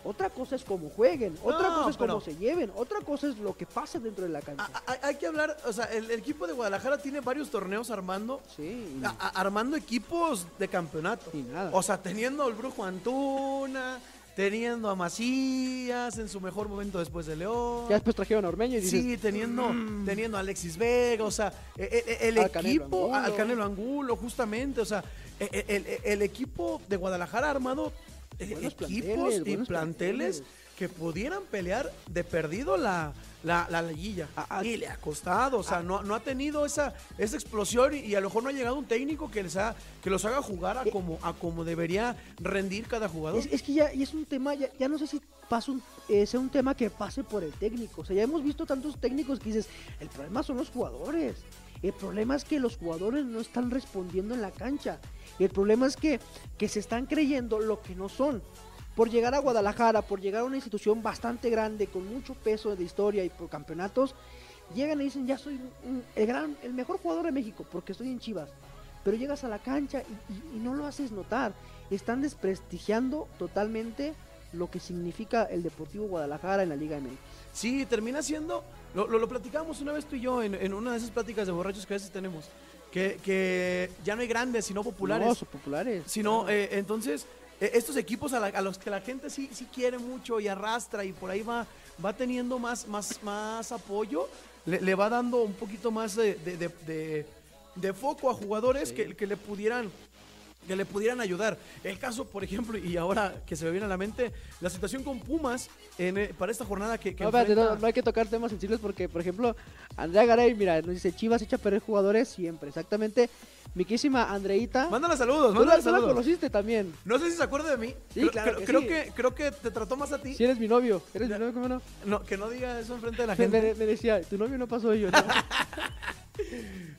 Otra cosa es cómo jueguen, otra No, cosa es cómo se lleven, otra cosa es lo que pasa dentro de la cancha. A- a- hay que hablar o sea el, el equipo de Guadalajara tiene varios torneos armando sí, a- armando equipos de campeonato y nada. O sea, teniendo al Brujo Antuna, teniendo a Macías en su mejor momento después de León. ya después trajeron a Ormeño y dices, Sí, teniendo, teniendo a Alexis Vega, o sea, e- e- el, Al Canelo equipo, Angulo. al Canelo Angulo, justamente, o sea, e- e- el, el equipo de Guadalajara armado equipos planteles, y planteles planteles. que pudieran pelear de perdido la, la, la liguilla. Ah, ah. y le ha costado, o sea, no, no ha tenido esa, esa explosión y, y a lo mejor no ha llegado un técnico que, les ha, que los haga jugar a como, a como debería rendir cada jugador. Es, es que ya y es un tema, ya, ya no sé si pasa un, eh, sea un tema que pase por el técnico. O sea, ya hemos visto tantos técnicos que dices, el problema son los jugadores. El problema es que los jugadores no están respondiendo en la cancha. El problema es que, que se están creyendo lo que no son. Por llegar a Guadalajara, por llegar a una institución bastante grande, con mucho peso de historia y por campeonatos, llegan y dicen, ya soy el, gran, el mejor jugador de México, porque estoy en Chivas. Pero llegas a la cancha y, y- y no lo haces notar. Están desprestigiando totalmente lo que significa el Deportivo Guadalajara en la Liga MX. Sí, termina siendo, lo, lo, lo platicamos una vez tú y yo en, en una de esas pláticas de borrachos que a veces tenemos, que, que ya no hay grandes, sino populares. No, son populares. Sino, eh, entonces, eh, estos equipos a, la- a los que la gente sí, sí quiere mucho y arrastra y por ahí va, va teniendo más, más, más apoyo, le, le va dando un poquito más de, de- de- foco a jugadores Sí. que, que le pudieran que le pudieran ayudar. El caso, por ejemplo, y ahora que se me viene a la mente, la situación con Pumas en, eh, para esta jornada que, que No, enfrenta- no, no hay que tocar temas sensibles porque, por ejemplo, Andrea Garay, mira, nos dice Chivas echa a perder jugadores siempre. Exactamente. Miquísima Andreita. Mándale saludos, Tú la, mándale tú la saludos. conociste también. No sé si se acuerda de mí. Sí, creo, claro creo- que creo sí. que creo que te trató más a ti. Si eres mi novio. ¿Eres Ya. mi novio? ¿Cómo no? No, que no diga eso enfrente de la gente. me- me decía, tu novio no pasó yo. No,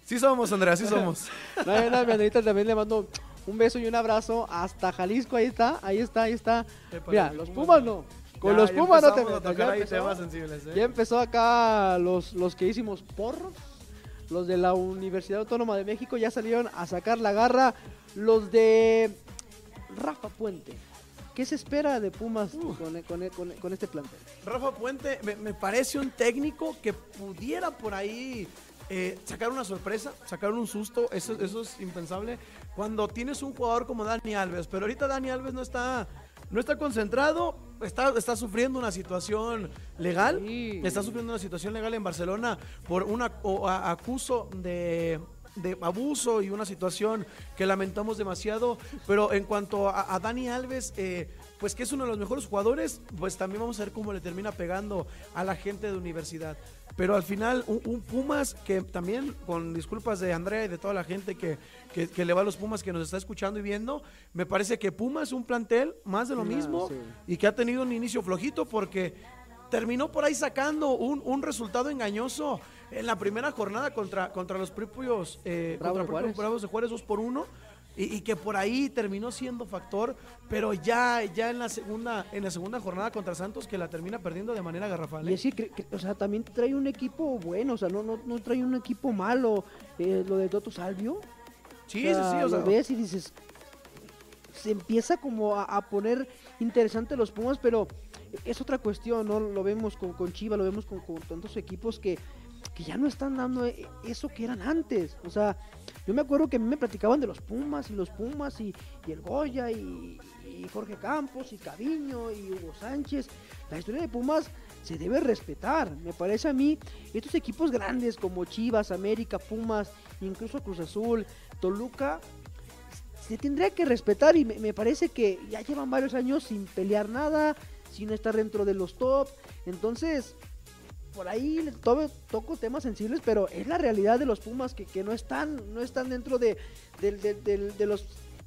Sí somos, Andrea, sí somos. no, no, mi Andreita también le mando un beso y un abrazo hasta Jalisco. Ahí está, ahí está, ahí está. Mira, los Pumas no. Con Ya, los Pumas no te metas. Ya empezó, sensibles, ¿eh? ya empezó acá los, los que hicimos porros. Los de la Universidad Autónoma de México ya salieron a sacar la garra. Los de Rafa Puente. ¿Qué se espera de Pumas con, con- con- con este plantel? Rafa Puente me, me parece un técnico que pudiera por ahí eh, sacar una sorpresa, sacar un susto. Eso, eso es impensable. Cuando tienes un jugador como Dani Alves, pero ahorita Dani Alves no está, no está concentrado, está, está sufriendo una situación legal. Sí. Está sufriendo una situación legal en Barcelona por a- acuso de de abuso y una situación que lamentamos demasiado, pero en cuanto a, a Dani Alves, eh, pues que es uno de los mejores jugadores, pues también vamos a ver cómo le termina pegando a la gente de universidad. Pero al final, un, un Pumas que también, con disculpas de Andrea y de toda la gente que, que, que le va a los Pumas que nos está escuchando y viendo, me parece que Pumas es un plantel más de lo mismo sí. y que ha tenido un inicio flojito porque terminó por ahí sacando un, un resultado engañoso en la primera jornada contra, contra los propios eh, Bravos contra de propios Juárez. Bravos de Juárez 2 por 1 y, y que por ahí terminó siendo factor, pero ya, ya en la segunda, en la segunda jornada contra Santos que la termina perdiendo de manera garrafal. Y ¿eh? es que, o sea, también trae un equipo bueno, o sea, no, no, no trae un equipo malo. Eh, lo de Toto Salvio. Sí, sí, sí, o lo sea, ves y dices, se empieza como a, a poner interesante los Pumas, pero es otra cuestión, ¿no? Lo vemos con, con Chiva, lo vemos con, con tantos equipos que, que ya no están dando e- eso que eran antes. O sea, yo me acuerdo que a mí me platicaban de los Pumas y los Pumas y, el Goya y, Jorge Campos y Caviño y Hugo Sánchez. La historia de Pumas se debe respetar. Me parece a mí, estos equipos grandes como Chivas, América, Pumas, incluso Cruz Azul, Toluca, se tendría que respetar y me parece que ya llevan varios años sin pelear nada, sin estar dentro de los top. Entonces, por ahí to- toco temas sensibles, pero es la realidad de los Pumas que, que no están no están dentro de, de los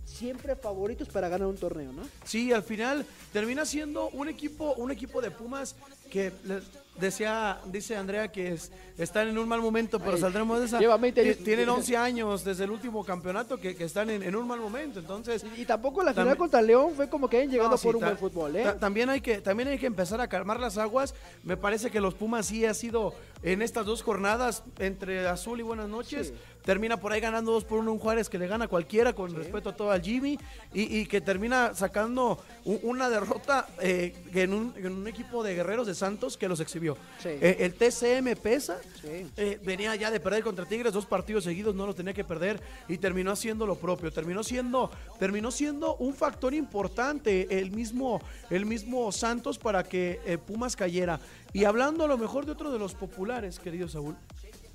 siempre favoritos para ganar un torneo, ¿no? Sí, al final termina siendo un equipo, un equipo de Pumas que le- decía, dice Andrea que es- están en un mal momento, pero Ay, saldremos de esa. lleva 20 años. Ti- Tienen 11 años desde el último campeonato que, que están en, en un mal momento, entonces. Y, y tampoco la final contra León fue como que hayan llegado No, sí, por un buen fútbol, ¿eh? ta- También hay, que, también hay que empezar a calmar las aguas. Me parece que los Pumas sí ha sido en estas dos jornadas entre azul y buenas noches. Sí. Termina por ahí ganando dos por uno un Juárez que le gana a cualquiera con Sí. respeto a todo al Jimmy y, y que termina sacando una derrota eh, en, un, en un equipo de guerreros de Santos que los exhibió. Sí. Eh, el TCM pesa, Sí. eh, venía ya de perder contra Tigres, dos partidos seguidos no lo tenía que perder y terminó haciendo lo propio, terminó siendo, terminó siendo un factor importante el mismo, el mismo Santos para que Pumas cayera. Y hablando a lo mejor de otro de los populares, querido Saúl,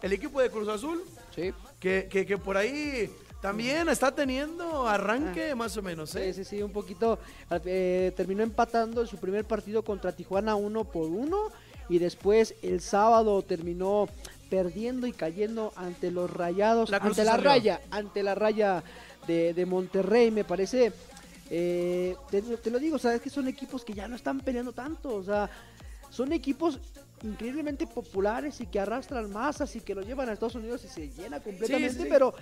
el equipo de Cruz Azul, Sí. que, que, que por ahí también está teniendo arranque más o menos. ¿eh? Sí, sí, sí, un poquito. eh, terminó empatando en su primer partido contra Tijuana uno por uno. y después el sábado terminó perdiendo y cayendo ante los rayados, La ante la salió. raya, ante la raya de, de Monterrey, me parece. eh, te, te lo digo, sabes que son equipos que ya no están peleando tanto, o sea, son equipos increíblemente populares y que arrastran masas y que lo llevan a Estados Unidos y se llena completamente, sí. pero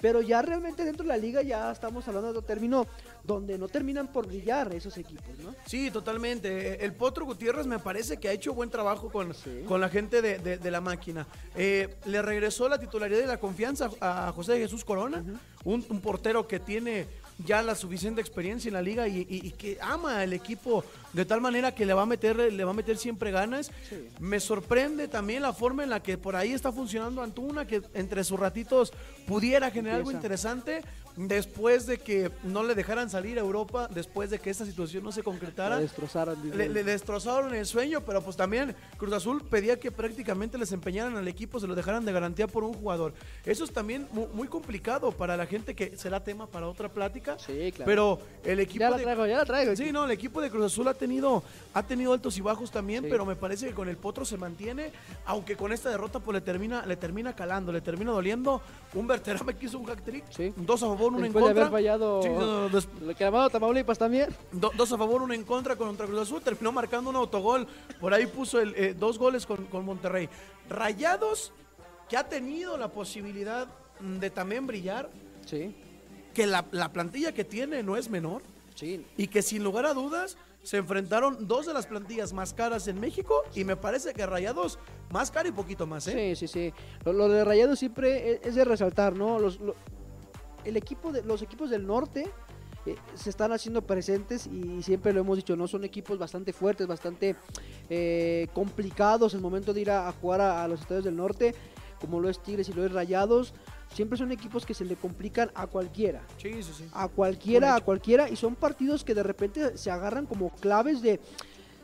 pero ya realmente dentro de la liga ya estamos hablando de otro término donde no terminan por brillar esos equipos, ¿no? Sí, totalmente. El Potro Gutiérrez me parece que ha hecho buen trabajo con, Sí. con la gente de, de- de la máquina. Eh, le regresó la titularidad y la confianza a José Jesús Corona, un, un portero que tiene ya la suficiente experiencia en la liga y, y- y que ama el equipo de tal manera que le va a meter, le va a meter siempre ganas. Sí. Me sorprende también la forma en la que por ahí está funcionando Antuna, que entre sus ratitos pudiera generar algo Empieza. interesante después de que no le dejaran salir a Europa, después de que esta situación no se concretara. La destrozaron. Le, le destrozaron el sueño, pero pues también Cruz Azul pedía que prácticamente les empeñaran al equipo, se lo dejaran de garantía por un jugador. Eso es también mu- muy, complicado para la gente que será tema para otra plática. Sí, claro. Pero el equipo ya de- traigo, ya la traigo. Sí, no, el equipo de Cruz Azul ha tenido, ha tenido altos y bajos también, Sí. pero me parece que con el Potro se mantiene, aunque con esta derrota pues le termina, le termina calando, le termina doliendo. Un Berterame que hizo un hack trick, Sí. dos a favor, uno en Después de contra. haber fallado Sí, no, no, lo que llamado Tamaulipas también. Do- dos a favor, uno en contra contra Cruz Azul. Terminó marcando un autogol. Por ahí puso el, eh, dos goles con, con Monterrey. Rayados, que ha tenido la posibilidad mm, de también brillar. Sí, Que la, la plantilla que tiene no es menor. sí. Y que sin lugar a dudas se enfrentaron dos de las plantillas más caras en México. Y me parece que Rayados más cara y poquito más, ¿eh? Sí, sí, sí. Lo, de Rayados siempre es, es de resaltar, ¿no? Los, lo- el equipo de, los equipos del norte eh, se están haciendo presentes y siempre lo hemos dicho, ¿no? Son equipos bastante fuertes, bastante eh, complicados el momento de ir a, a jugar a, a los estadios del norte, como lo es Tigres y lo es Rayados. Siempre son equipos que se le complican a cualquiera. Sí, sí, sí. a cualquiera, a cualquiera, y son partidos que de repente se agarran como claves de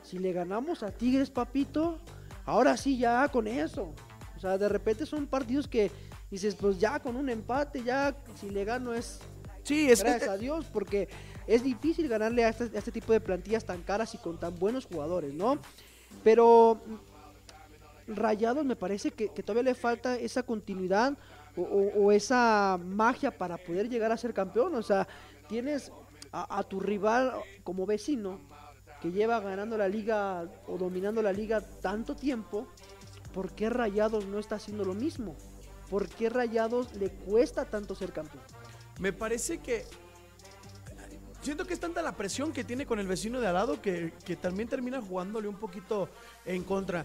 si le ganamos a Tigres, papito, ahora sí ya con eso. O sea, de repente son partidos que dices, pues ya con un empate, ya si le gano es Sí, es, gracias a Dios, porque es difícil ganarle a este, a este tipo de plantillas tan caras y con tan buenos jugadores, ¿no? Pero mm, Rayados me parece que, que todavía le falta esa continuidad o, esa magia para poder llegar a ser campeón. O sea, tienes a, tu rival como vecino que lleva ganando la liga o dominando la liga tanto tiempo. ¿Por qué Rayados no está haciendo lo mismo? ¿Por qué Rayados le cuesta tanto ser campeón? Me parece que. Siento que es tanta la presión que tiene con el vecino de al lado que, también termina jugándole un poquito en contra.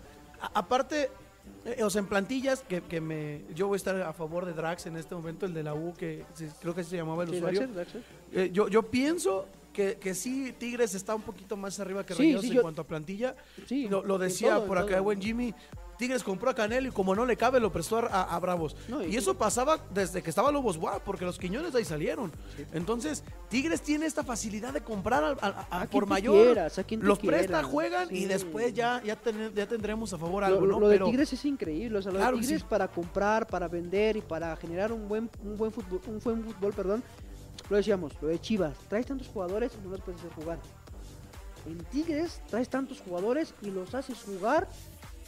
Aparte, eh, o sea, en plantillas, que, que me, yo voy a estar a favor de Drax en este momento, el de la U, que creo que se llamaba el Sí, usuario. Eh, yo, yo pienso que, que sí, Tigres está un poquito más arriba que Rayados sí, en yo- cuanto a plantilla. Sí, Lo, lo decía todo, por acá buen Jimmy. Tigres compró a Canelo y como no le cabe lo prestó a, Bravos. No, y- y eso pasaba desde que estaba Lobos Guap, porque los Quiñones de ahí salieron. Entonces, Tigres tiene esta facilidad de comprar a- A por mayor. quieras, los presta, juegan y después ya, ya, tendremos a favor algo, lo- ¿no? lo de Pero- Tigres es increíble, o sea, lo Claro de Tigres sí. para comprar, para vender y para generar un buen, un buen fútbol, un buen fútbol, perdón. Lo decíamos, lo de Chivas, traes tantos jugadores y no los puedes hacer jugar. En Tigres traes tantos jugadores y los haces jugar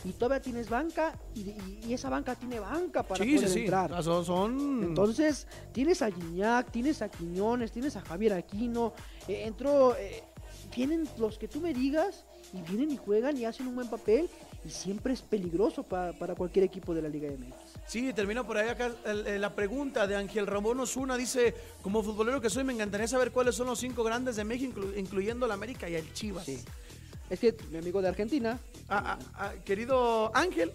y todavía tienes banca y, y- y esa banca tiene banca para sí, poder sí. entrar. Son, son- Entonces, tienes a Gignac, tienes a Quiñones, tienes a Javier Aquino, eh, entró, eh, vienen los que tú me digas y vienen y juegan y hacen un buen papel y siempre es peligroso pa- para cualquier equipo de la Liga MX. Sí, termina por ahí acá la pregunta de Ángel Ramón Osuna. Dice, como futbolero que soy, me encantaría saber cuáles son los cinco grandes de México, inclu- incluyendo la América y el Chivas. Sí. Es que mi amigo de Argentina, Ah, ah, ah, querido Ángel,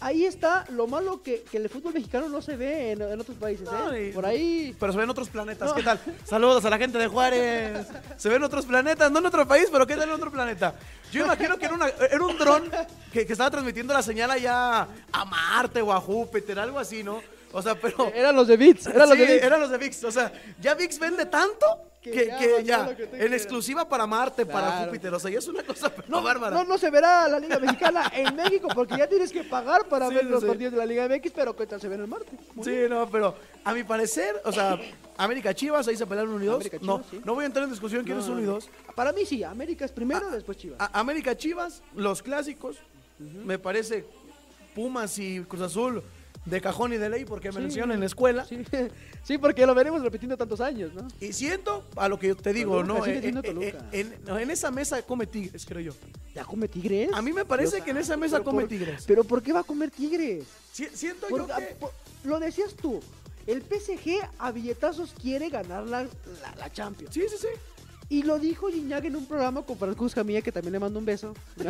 ahí está lo malo que, que el fútbol mexicano no se ve en, en otros países. No, ¿eh? y- Por ahí pero se ven otros planetas, No. ¿qué tal? Saludos a la gente de Juárez. Se ven otros planetas, no en otro país, pero ¿qué tal en otro planeta? Yo imagino que era, una- era un dron que, que estaba transmitiendo la señal allá a Marte o a Júpiter, algo así, ¿no? O sea, pero... eran los de Beats, eran los Sí, de Beats. eran los de VIX. O sea, ya VIX vende tanto Que que, ya que que en quieras. exclusiva para Marte, para. Júpiter. O sea, ya es una cosa pero No, bárbara. no, no se verá la Liga Mexicana en México porque ya tienes que pagar para Sí, ver los sí. partidos de la Liga MX, pero ¿qué tal se ven el martes? Muy Sí, no, pero a mi parecer, o sea, América Chivas, ahí se pelearon uno y dos. América no, sí. no voy a entrar en discusión quién es No, uno y no. dos. Para mí sí, América es primero, después Chivas. A- América Chivas, los clásicos, me parece Pumas y Cruz Azul de cajón y de ley porque me Sí. mencionan en la escuela. Sí, sí, porque lo veremos repitiendo tantos años, ¿no? Y siento a lo que te digo, Toluca, ¿no? sigue En, siendo en- Toluca. en- no, en esa mesa come tigres, creo yo. ¿Ya come tigres? A mí me parece Dios que en esa mesa come por- tigres. Pero ¿por qué va a comer tigres? Si- siento Por- yo ah, que... por- lo decías tú. El PSG a billetazos quiere ganar la, la, la Champions. Sí, sí, sí. Y lo dijo Gignac en un programa con Franco Escamilla, que también le mando un beso.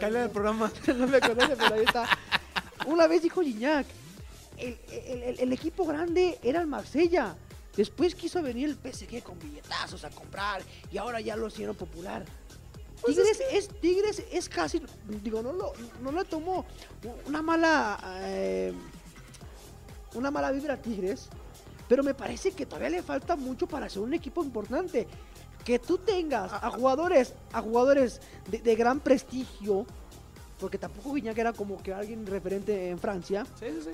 Cállate del programa. no me conoce, pero ahí está. Una vez dijo Gignac, el, el- el- el equipo grande era el Marsella. Después quiso venir el PSG con billetazos a comprar y ahora ya lo hicieron popular. Pues Tigres es, Tigres es casi, digo, no lo, no le tomó una mala, eh, una mala vibra a Tigres, pero me parece que todavía le falta mucho para ser un equipo importante. Que tú tengas a jugadores, a jugadores de, de gran prestigio, porque tampoco Guiñac era como que alguien referente en Francia, Sí, sí, sí.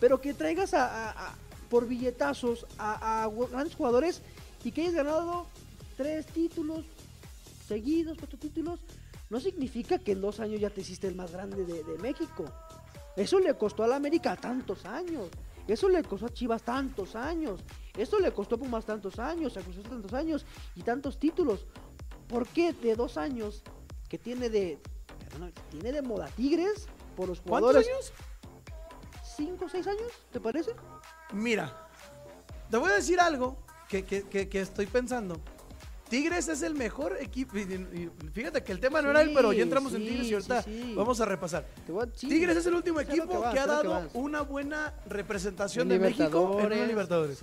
pero que traigas a, a- a- por billetazos a, grandes jugadores y que hayas ganado tres títulos seguidos, cuatro títulos, no significa que en dos años ya te hiciste el más grande de, de México. Eso le costó a la América tantos años. Eso le costó a Chivas tantos años. Eso le costó a Pumas tantos años, a Cruz tantos años y tantos títulos. ¿Por qué de dos años que tiene de tiene de moda Tigres por los ¿Cuántos jugadores? años? ¿Cinco o seis años? ¿Te parece? Mira, te voy a decir algo que, que- que- que estoy pensando. Tigres es el mejor equipo. Fíjate que el tema no era él, pero ya entramos en Tigres y ahorita sí. vamos a repasar. A-. Tigres es el último equipo que vas, que ha que dado una buena representación En de México en Libertadores.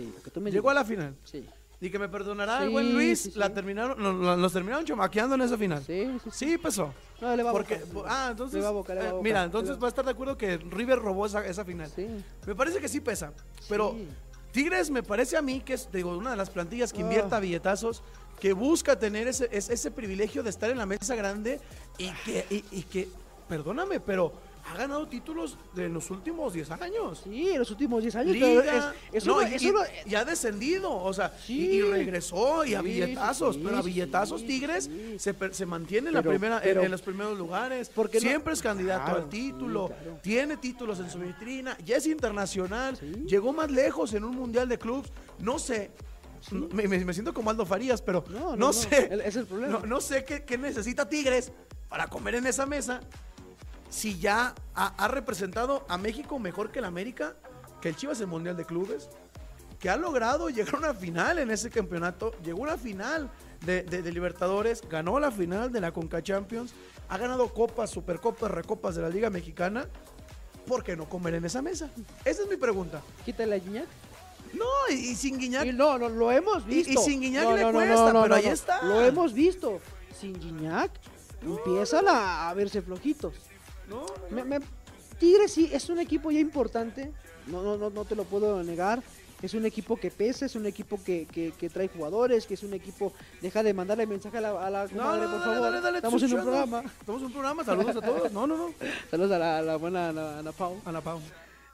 Llegó a la final. Sí, Y que me perdonará el Sí, buen Luis, sí, sí. la terminaron, no, no, nos terminaron chamaqueando en esa final. sí, sí. sí. Sí, pesó. No, le va a Porque, Boca. ah, entonces, Le va a Boca, le va a eh, mira, entonces va- a estar de acuerdo que River robó esa, esa final. Sí. Me parece que sí pesa, pero. Tigres me parece a mí que es digo, una de las plantillas que Ah. invierta billetazos, que busca tener ese, ese, ese privilegio de estar en la mesa grande y que, y, y que, perdóname, pero ha ganado títulos de los últimos 10 años. Sí, en los últimos 10 años. Liga, es- no, no- y, eso y- no- y ha descendido, o sea, y- Sí. y, regresó y a billetazos, sí, pero a billetazos Tigres se, mantiene en la primera, en- pero- en, los primeros lugares, Porque no- siempre es candidato Claro, al título, claro. tiene títulos en su vitrina, ya es internacional, llegó más lejos en un mundial de clubs, no sé. Me, me- me siento como Aldo Farías, pero No, no, no, no, sé. ese es el problema. No, no sé qué, qué necesita Tigres para comer en esa mesa si ya ha, ha representado a México mejor que el América, que el Chivas en Mundial de Clubes, que ha logrado llegar a una final en ese campeonato, llegó a una final de, de- de Libertadores, ganó la final de la Conca Champions, ha ganado copas, supercopas, recopas de la Liga Mexicana. ¿Por qué no comer en esa mesa? Esa es mi pregunta. Quítale a Gignac. No, y, y sin Guiñac, Y no, no, lo hemos Y- y visto. sin Guiñac No, le no, cuesta, no, pero no, ahí está. Lo hemos visto. Sin Gignac empiezan a verse flojitos. No, Me- me- Tigres sí es un equipo ya importante, no, no, no, no te lo puedo negar. Es un equipo que pesa, es un equipo que, que- que trae jugadores, que es un equipo. Deja de mandarle mensaje a la, a la No, comadre, no, por favor. dale, dale, Estamos en un programa. Estamos en un programa, saludos a todos. No, no, no. Saludos a la, a la buena Ana, Ana Pau. A la Pau.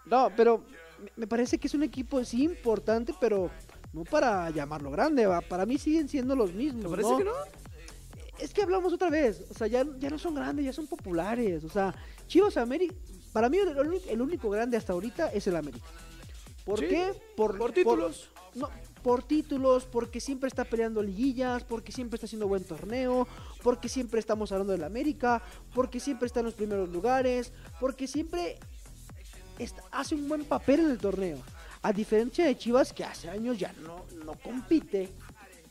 No, pero me- me parece que es un equipo sí importante, pero no para llamarlo grande. ¿va? Para mí siguen siendo los mismos. ¿Te parece ¿no? que no? Es que hablamos otra vez, o sea, ya, ya no son grandes, ya son populares. O sea, Chivas América, para mí el, el único- grande hasta ahorita es el América. ¿Por Sí, qué? por títulos. no, por títulos, porque siempre está peleando liguillas, porque siempre está haciendo buen torneo, porque siempre estamos hablando del América, porque siempre está en los primeros lugares, porque siempre está- hace un buen papel en el torneo. A diferencia de Chivas, que hace años ya no, no compite,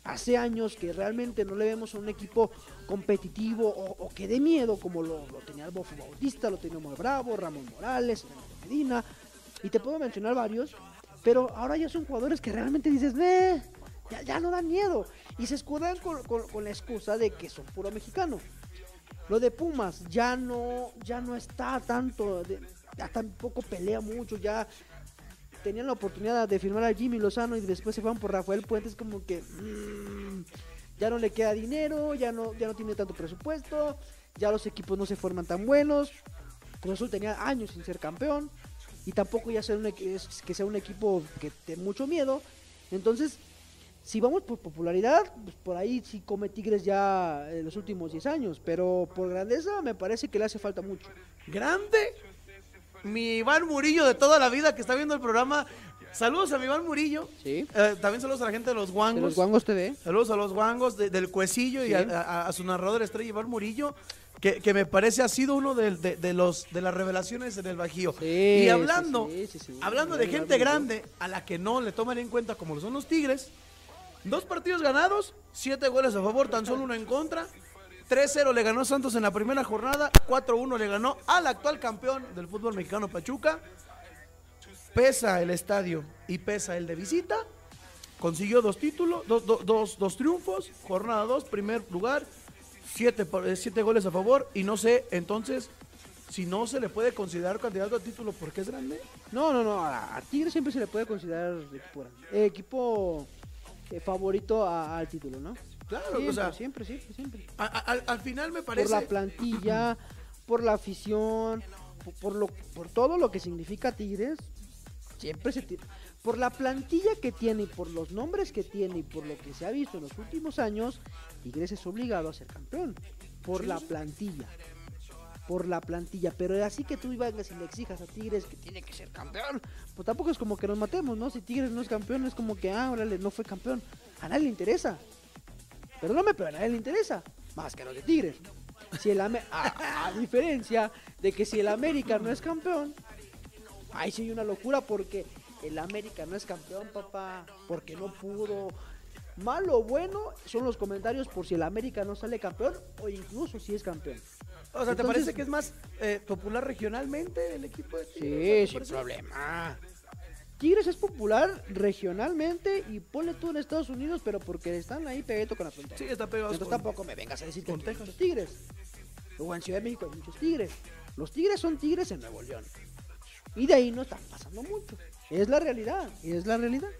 hace años que realmente no le vemos a un equipo competitivo o, que dé miedo, como lo, tenía el Bofo Bautista, lo tenía Muy Bravo, Ramón Morales, Medina, y te puedo mencionar varios, pero ahora ya son jugadores que realmente dices, "Meh, ya, no dan miedo, y se escudan con, con- con la excusa de que son puro mexicano. Lo de Pumas ya no, ya no está tanto, de- ya tampoco pelea mucho, ya tenían la oportunidad de firmar a Jimmy Lozano y después se van por Rafael Puentes como que mm, ya no le queda dinero, ya no, ya no tiene tanto presupuesto, ya los equipos no se forman tan buenos. Cruz Azul tenía años sin ser campeón y tampoco ya sea un, es- que sea un equipo que tenga mucho miedo. Entonces, Si vamos por popularidad, pues por ahí sí come Tigres ya en los últimos 10 años, pero por grandeza me parece que le hace falta mucho. Grande. Mi Iván Murillo de toda la vida que está viendo el programa. Saludos a mi Iván Murillo. Sí. Eh, también saludos a la gente de los De guangos. los Guangos TV. Saludos a los guangos de- del Cuecillo y a, a- a su narrador estrella Iván Murillo, que, que me parece ha sido uno de, de- de los, de las revelaciones en el Bajío. Sí, y hablando, sí, sí, hablando de gente grande a la que no le toman en cuenta como lo son los Tigres, dos partidos ganados, siete goles a favor, tan solo uno en contra. 3-0 le ganó Santos en la primera jornada, 4-1 le ganó al actual campeón del fútbol mexicano Pachuca. Pesa el estadio y pesa el de visita. Consiguió dos títulos, dos, dos, dos, dos triunfos, jornada 2, primer lugar, siete, eh, siete goles a favor. Y no sé, entonces, si no se le puede considerar candidato a título porque es grande. No, no, no. A, Tigres siempre se le puede considerar equipo, equipo eh, favorito al título, ¿no? Claro, Siempre, o sea, siempre, siempre, siempre. a- a- al, al final me Por parece. la plantilla, por la afición, por, por lo, por todo lo que significa Tigres, siempre se tira. Por la plantilla que tiene y por los nombres que tiene y por lo que se ha visto en los últimos años, Tigres es obligado a ser campeón. Por la plantilla. Por la plantilla. Pero así que tú ibas y le exijas a Tigres que tiene que ser campeón. Pues tampoco es como que nos matemos, ¿no? Si Tigres no es campeón, es como que, ah, órale, no fue campeón. A nadie le interesa. Perdóname, pero a nadie le interesa. Más que a los de Tigres. Si el a, a diferencia de que si el América no es campeón, ahí sí hay una locura porque el América no es campeón, papá, porque no pudo. Malo o bueno son los comentarios por si el América no sale campeón o incluso si es campeón. O sea, ¿te Entonces- parece que es más eh, popular regionalmente el equipo de Tigres? Sí, ¿Te sin problema. Tigres es popular regionalmente y ponle tú en Estados Unidos, pero porque están ahí pegadito con la frontera. Sí, está pegado. Entonces con- tampoco me vengas a decir que con aquí hay muchos tigres. O en Ciudad de México hay muchos tigres. Los tigres son tigres en Nuevo León. Y de ahí no están pasando mucho. Es la realidad, es la realidad.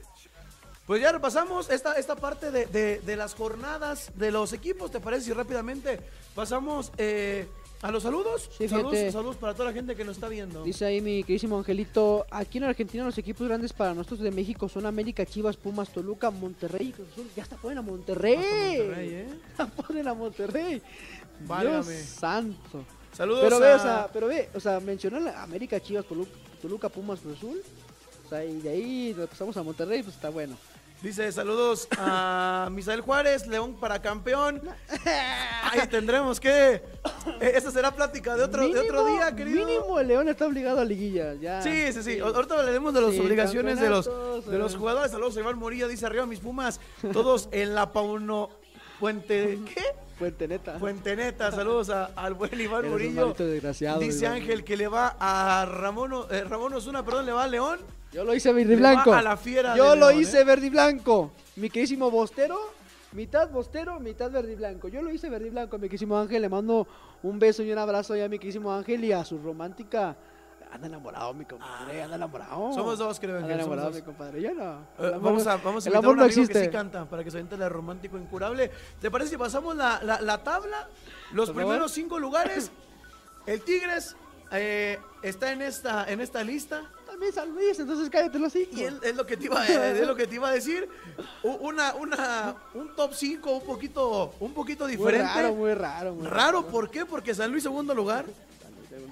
Pues ya repasamos esta, esta parte de, de- de las jornadas de los equipos. ¿Te parece si rápidamente pasamos eh, a los saludos? Sí, saludos, saludos para toda la gente que nos está viendo. Dice ahí mi queridísimo Angelito, aquí en Argentina los equipos grandes para nosotros de México son América, Chivas, Pumas, Toluca, Monterrey y Cruz Azul. Ya está ponen a Monterrey. Monterrey, ¿eh? Ya ponen a Monterrey. Válgame. Dios santo. Saludos Pero ve, a- o sea, pero ve, o sea, mencionar América, Chivas, Toluca, Toluca, Pumas, Cruz Azul. O sea, y de ahí nos pasamos a Monterrey, pues está bueno. Dice saludos a Misael Juárez, León para campeón. Ahí tendremos que. eh, Esa será plática de otro, de otro día, querido. Mínimo el León está obligado a liguilla, ya. Sí, sí, sí. Ahorita hablaremos de las Sí, obligaciones de los, de los eh. jugadores. Saludos a Iván Morillo, dice arriba mis Pumas. Todos en la Pauno Puente. ¿Qué? Puente neta. Puente Neta. Saludos a- al buen Iván Eres un Murillo. desgraciado, Dice Iván. Ángel que le va a Ramón, eh, Ramón Osuna, perdón, le va a León. Yo lo hice verde y blanco. a la fiera Yo lo León, hice ¿eh? verde y blanco. Mi queridísimo Bostero, mitad Bostero, mitad verde y blanco. Yo lo hice verde y blanco, mi queridísimo Ángel. Le mando un beso y un abrazo ya a mi queridísimo Ángel y a su romántica. Anda enamorado, mi compadre, anda enamorado. Somos dos, creo, Anda somos enamorado, mi compadre. Yo no. Eh, amor vamos a, vamos a el invitar a amor un no amigo existe. que sí canta para que se aviente la romántico incurable. ¿Te parece si pasamos la, la- la tabla? Los favor. primeros cinco lugares. El Tigres eh, está en esta, en esta lista. San Luis, entonces cállate los cinco. Y él- es lo que te iba, es lo que te iba a decir. Una, una, un top 5 un poquito, un poquito muy diferente. raro, muy raro. Muy Raro, ¿por qué? Porque San Luis segundo lugar.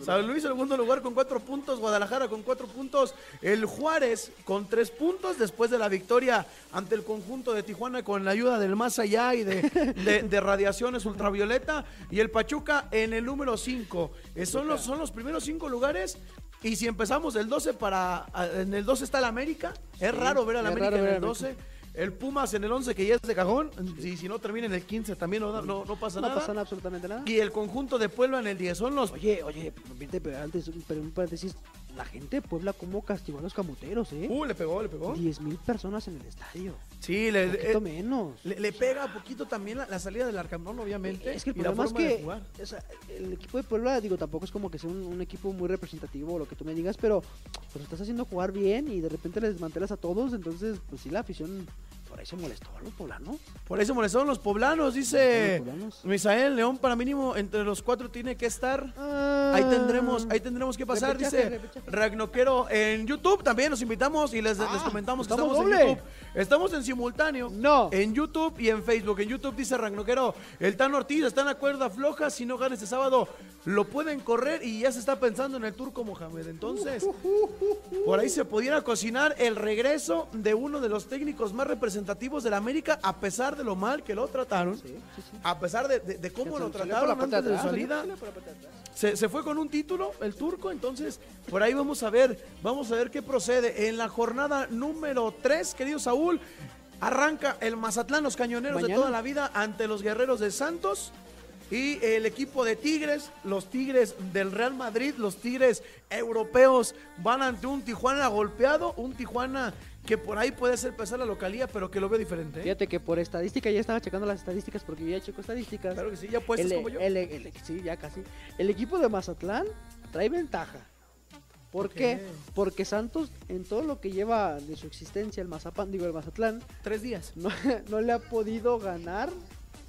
San Luis segundo lugar con cuatro puntos, Guadalajara con cuatro puntos, el Juárez con tres puntos después de la victoria ante el conjunto de Tijuana con la ayuda del más allá y de, de- de radiaciones ultravioleta y el Pachuca en el número 5. son, los, son los primeros cinco lugares y si empezamos del 12 para... En el 12 está el América, es raro ver al América raro en el al 12. El Pumas en el 11 que ya es de cajón, y si no termina en el 15 también no, da- no, no pasa No nada. pasa absolutamente nada. Y el conjunto de Puebla en el 10 son los Oye, oye, pero antes, pero un paréntesis, la gente de Puebla cómo castigó a los camoteros, ¿eh? Uh, le pegó, le pegó. 10 mil personas en el estadio. Sí, le, Un poquito eh, menos. le, le pega un poquito también la, la salida del Arcamón, obviamente. Es que el problema es que jugar. o sea, el equipo de Puebla, digo, tampoco es como que sea un, un equipo muy representativo o lo que tú me digas, pero pues estás haciendo jugar bien y de repente les desmantelas a todos, entonces pues sí la afición por ahí se molestó a los poblanos. Por eso molestaron los poblanos, dice Los poblanos. Misael León, para mínimo entre los cuatro tiene que estar. Ah, Ahí tendremos, ahí tendremos que pasar, Repechaje, dice repechaje. Ragnoquero en YouTube. También los invitamos y les, les Ah, comentamos que ¿estamos estamos en? YouTube. Estamos en simultáneo. No. En YouTube y en Facebook. En YouTube dice Ragnoquero, el Tan Ortiz está en la cuerda floja. Si no gana este sábado, lo pueden correr y ya se está pensando en el Turco Mohamed. Entonces, por ahí se pudiera cocinar el regreso de uno de los técnicos más representativos de la América, a pesar de lo mal que lo trataron. Sí, sí, sí. A pesar de, de- de cómo lo trataron antes de su salida. Se, se fue con un título, el turco, entonces por ahí vamos a ver, vamos a ver qué procede. En la jornada número 3, querido Saúl, arranca el Mazatlán, los cañoneros de toda la vida ante los guerreros de Santos. Y el equipo de Tigres, los Tigres del Real Madrid, los Tigres europeos van ante un Tijuana golpeado, un Tijuana que por ahí puede ser pesar la localía, pero que lo veo diferente. ¿eh? Fíjate que por estadística ya estaba checando las estadísticas porque yo ya checo estadísticas. Claro que sí, ya puestos el, como yo. el- el- sí, ya casi. El equipo de Mazatlán trae ventaja. ¿Por qué? Porque Santos, en todo lo que lleva de su existencia el Mazapán, digo el Mazatlán, Tres días. no, no le ha podido ganar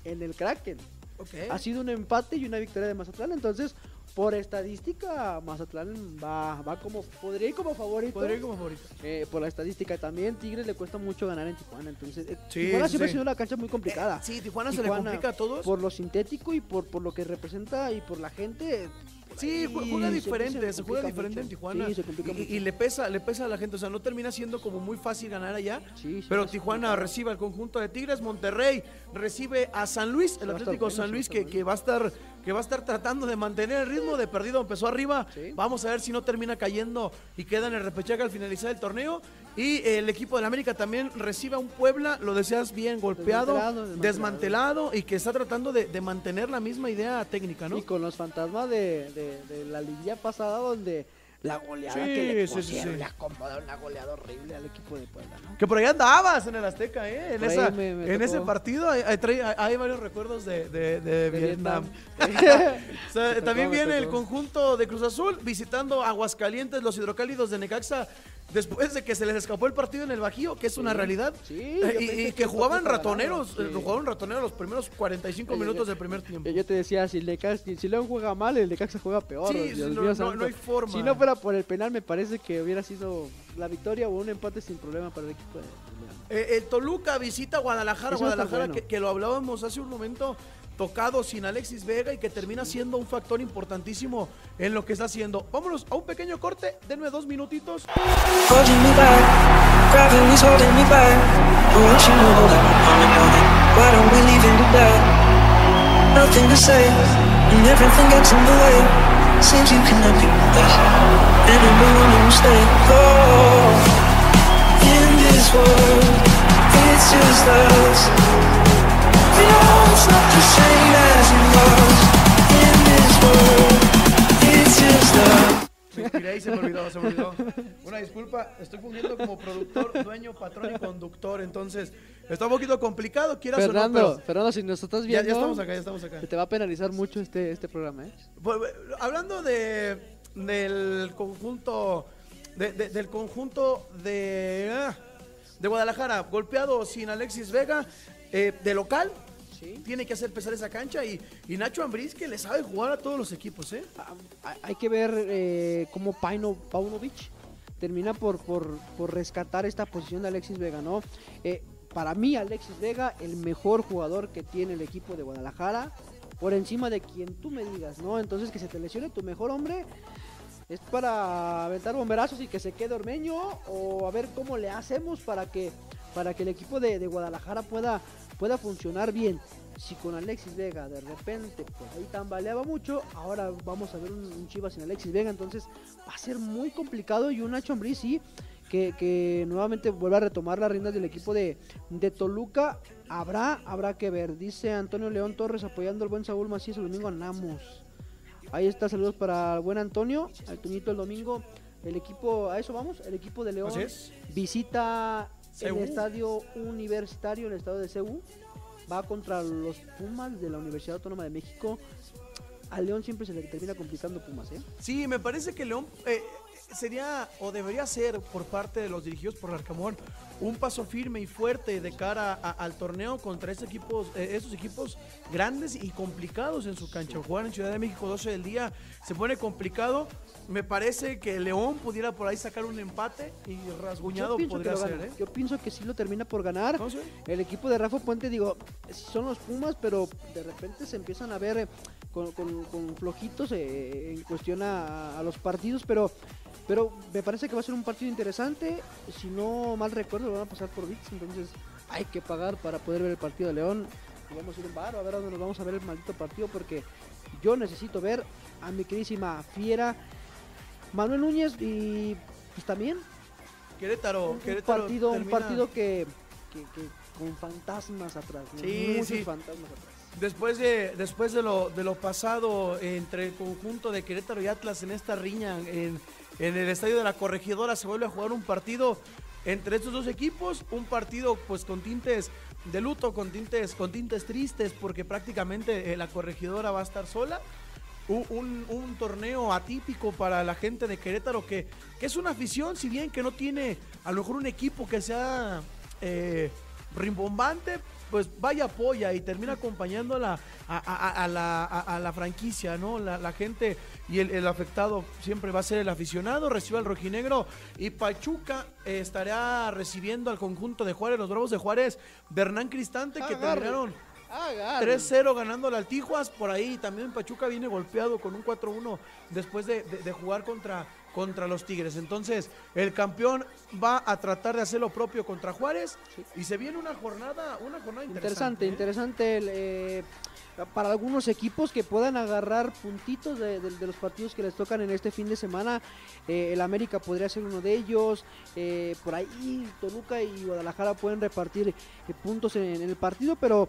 en el Kraken. Ok. Ha sido un empate y una victoria de Mazatlán. Entonces, por estadística, Mazatlán va, va como, podría ir como favorito. Podría ir como favorito. Eh, por la estadística también, Tigres le cuesta mucho ganar en Tijuana. Entonces, eh, Sí, Tijuana sí, siempre sí. ha sido una cancha muy complicada. Sí, Tijuana, se le complica a todos. Por lo sintético y por, por lo que representa y por la gente. Sí, juega diferente, se, juega diferente en. Tijuana. Sí, se complica y, mucho. y le pesa, le pesa a la gente, o sea, no termina siendo como muy fácil ganar allá. Sí, sí, pero Tijuana recibe al conjunto de Tigres, Monterrey recibe a San Luis, el Atlético San Luis que, que va a estar que va a estar tratando de mantener el ritmo de perdido, empezó arriba. Sí. Vamos a ver si no termina cayendo y queda en el repechaje al finalizar el torneo. Y el equipo del América también recibe a un Puebla, lo decías bien, golpeado, Desmantelado, desmantelado, desmantelado. y que está tratando de, de mantener la misma idea técnica, ¿no? Y con los fantasmas de, de, de la liguilla pasada, donde la goleada Sí, que le sí, sí, pusieron, sí. le acomodaron una goleada horrible al equipo de Puebla, ¿no? Que por ahí andabas en el Azteca, ¿eh? En, Por ahí esa- me- me en ese partido hay, varios recuerdos de, de- de De Vietnam. Vietnam. O sea, Me también viene el conjunto de Cruz Azul visitando Aguascalientes, los hidrocálidos de Necaxa, después de que se les escapó el partido en el Bajío, que es una Sí, realidad. sí, Eh, yo y, y que jugaban ratoneros, eh, sí. jugaban ratoneros los primeros 45 Oye, minutos yo- del primer tiempo. Yo te decía, si, el Necaxa- si León juega mal, el Necaxa juega peor. Sí, Dios no- no- hay forma. Si no fuera por el penal, me parece que hubiera sido la victoria o un empate sin problema para el equipo de. Eh, el Toluca visita Guadalajara, Eso Guadalajara bueno. que, que lo hablábamos hace un momento, tocado sin Alexis Vega y que termina siendo un factor importantísimo en lo que está haciendo. Vámonos a un pequeño corte, denme dos minutitos. Se me olvidó, se me olvidó. Una disculpa, estoy fungiendo como productor, dueño, patrón y conductor, entonces está un poquito complicado, quieras Fernando, o no, pero Fernando, si nos estás ya, viendo, ya estamos acá, ya estamos acá. te va a penalizar mucho este, este programa, ¿eh? Hablando de del conjunto de- de- del conjunto de ah, de Guadalajara golpeado sin Alexis Vega eh, de local Sí. tiene que hacer pesar esa cancha y, y Nacho Ambriz que le sabe jugar a todos los equipos ¿eh? Ah, hay- Hay que ver eh, cómo Paino Paunovic termina por, por, por rescatar esta posición de Alexis Vega, ¿no? Eh, para mí, Alexis Vega, el mejor jugador que tiene el equipo de Guadalajara, por encima de quien tú me digas, ¿no? Entonces, que se te lesione tu mejor hombre es para aventar bomberazos y que se quede Ormeño o a ver cómo le hacemos para que para que el equipo de, de Guadalajara pueda pueda funcionar bien. Si con Alexis Vega de repente por ahí tambaleaba mucho, ahora vamos a ver un, un Chivas sin Alexis Vega, entonces va a ser muy complicado y un Nacho Ambriz sí que, que nuevamente vuelva a retomar las riendas del equipo de, de Toluca. Habrá, habrá que ver. Dice Antonio León Torres apoyando al buen Saúl Macías el domingo andamos. Ahí está, saludos para el buen Antonio, al Tuñito el domingo. El equipo, a eso vamos, el equipo de León visita. El estadio universitario, el estadio de CEU. Va contra los Pumas de la Universidad Autónoma de México. A León siempre se le termina complicando Pumas, ¿eh? Sí, me parece que León eh, sería o debería ser por parte de los dirigidos por Arcamón un paso firme y fuerte de cara al torneo contra estos equipos, eh, esos equipos grandes y complicados en su cancha. Jugar en Ciudad de México 12 del día se pone complicado. Me parece que León pudiera por ahí sacar un empate y rasguñado podría ser. ¿eh? Yo pienso que sí lo termina por ganar. El equipo de Rafa Puente, digo, son los Pumas, pero de repente se empiezan a ver eh, con, flojitos en cuestión a, a los partidos, pero pero me parece que va a ser un partido interesante. Si no mal recuerdo, lo van a pasar por VIX. Entonces hay que pagar para poder ver el partido de León. vamos a ir en bar a ver a dónde nos vamos a ver el maldito partido. Porque yo necesito ver a mi queridísima Fiera, Manuel Núñez y pues también. Querétaro, un, partido, un partido que, con fantasmas atrás. Sí, sí. fantasmas atrás. Después de, después de lo, de lo pasado entre el conjunto de Querétaro y Atlas en esta riña en, en el estadio de la Corregidora se vuelve a jugar un partido entre estos dos equipos, un partido pues con tintes de luto, con tintes, con tintes tristes, porque prácticamente eh, la Corregidora va a estar sola. Un, torneo atípico para la gente de Querétaro que, que, es una afición, si bien que no tiene a lo mejor un equipo que sea eh, rimbombante, pues vaya apoya y termina acompañando a la, a, la, franquicia, ¿no? La, gente y el, afectado siempre va a ser el aficionado, recibe al rojinegro y Pachuca estará recibiendo al conjunto de Juárez, los Bravos de Juárez, de Hernán Cristante, que terminaron 3-0 ganando al Tijuas, por ahí también Pachuca viene golpeado con un 4-1 después de jugar contra contra los Tigres. Entonces, el campeón va a tratar de hacer lo propio contra Juárez y se viene una jornada, una jornada interesante. Interesante, interesante eh, para algunos equipos que puedan agarrar puntitos de, los partidos que les tocan en este fin de semana. Eh, el América podría ser uno de ellos. Eh, por ahí Toluca y Guadalajara pueden repartir puntos en, el partido, pero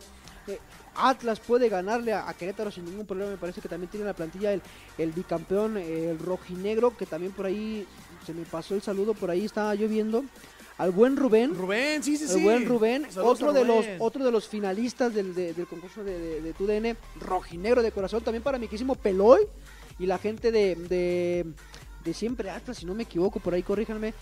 Atlas puede ganarle a, Querétaro sin ningún problema. Me parece que también tiene la plantilla el, el bicampeón, el rojinegro, que también por ahí se me pasó el saludo, por ahí estaba lloviendo. Al buen Rubén. Rubén, sí, sí, sí. buen Rubén, otro de, los, otro de los finalistas del, concurso de, de, TUDN, rojinegro de corazón. También para mi querísimo Peloy y la gente de, de, siempre Atlas, si no me equivoco, por ahí corríjanme.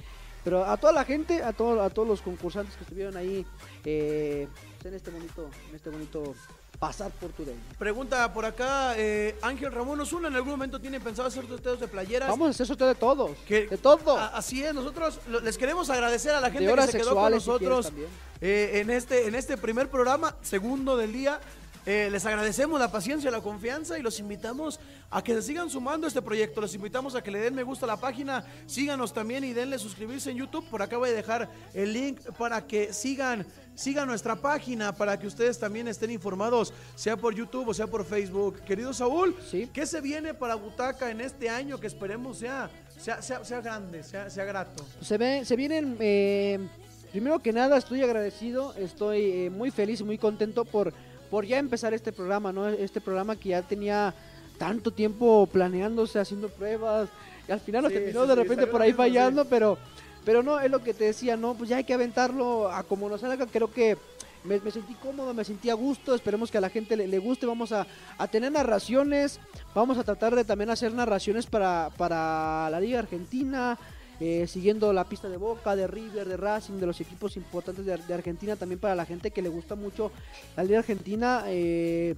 Pero a toda la gente, a, todo, a todos los concursantes que estuvieron ahí eh, en este bonito, en este bonito pasar por tu Pregunta por acá, eh, Ángel Ramón Osuna, ¿en algún momento tienen pensado hacer sorteos de playeras? Vamos a hacer sorteo de todos, de todo. así es, nosotros les queremos agradecer a la gente que se quedó con nosotros eh, en, este, en este primer programa, segundo del día. Eh, les agradecemos la paciencia, la confianza y los invitamos a que se sigan sumando a este proyecto. Los invitamos a que le den me gusta a la página, síganos también y denle suscribirse en YouTube. Por acá voy a dejar el link para que sigan, sigan nuestra página, para que ustedes también estén informados, sea por YouTube o sea por Facebook. Querido Saúl, ¿qué se viene para Butaca en este año que esperemos sea, sea, sea, grande, sea, sea, grato? Se, ve, se vienen... Eh, primero que nada, estoy agradecido, estoy eh, muy feliz y muy contento por por ya empezar este programa, ¿no? Este programa que ya tenía tanto tiempo planeándose, haciendo pruebas, y al final lo terminó de repente por ahí fallando, pero, pero no, es lo que te decía, no, pues ya hay que aventarlo a como nos salga, creo que me, sentí cómodo, me sentí a gusto, esperemos que a la gente le, guste, vamos a, a, tener narraciones, vamos a tratar de también hacer narraciones para, para la Liga Argentina, eh, siguiendo la pista de Boca, de River, de Racing, de los equipos importantes de, Argentina, también para la gente que le gusta mucho la Liga Argentina, eh,